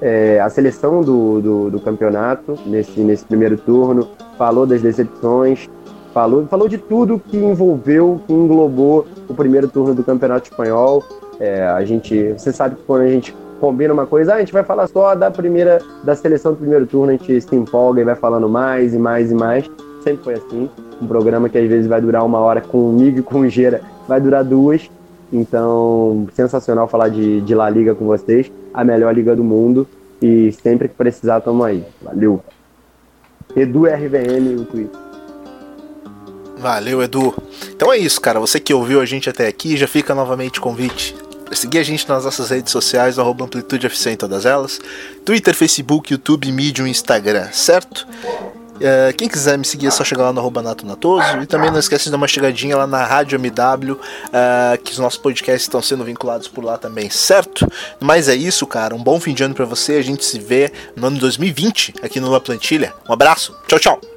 é, a seleção do, do, do, campeonato nesse, nesse primeiro turno, falou das decepções, falou, falou de tudo que envolveu, que englobou o primeiro turno do Campeonato Espanhol. É, a gente, você sabe que quando a gente combina uma coisa, ah, a gente vai falar só da primeira, da seleção do primeiro turno, a gente se empolga e vai falando mais e mais e mais. Sempre foi assim. Um programa que às vezes vai durar uma hora comigo e com o Gera, vai durar duas. Então, sensacional falar de, de La Liga com vocês, a melhor liga do mundo. E sempre que precisar, tamo aí. Valeu. Edu RVM no Twitter. Valeu, Edu. Então é isso, cara. Você que ouviu a gente até aqui, já fica novamente convite seguir a gente nas nossas redes sociais, arroba Amplitude FC em todas elas. Twitter, Facebook, YouTube, Medium, Instagram, certo? Uh, quem quiser me seguir é só chegar lá no arroba Nato Natoso. E também não esquece de dar uma chegadinha lá na Rádio MW, uh, que os nossos podcasts estão sendo vinculados por lá também, certo? Mas é isso, cara. Um bom fim de ano para você. A gente se vê no ano 2020 aqui no La Plantilha. Um abraço. Tchau, tchau.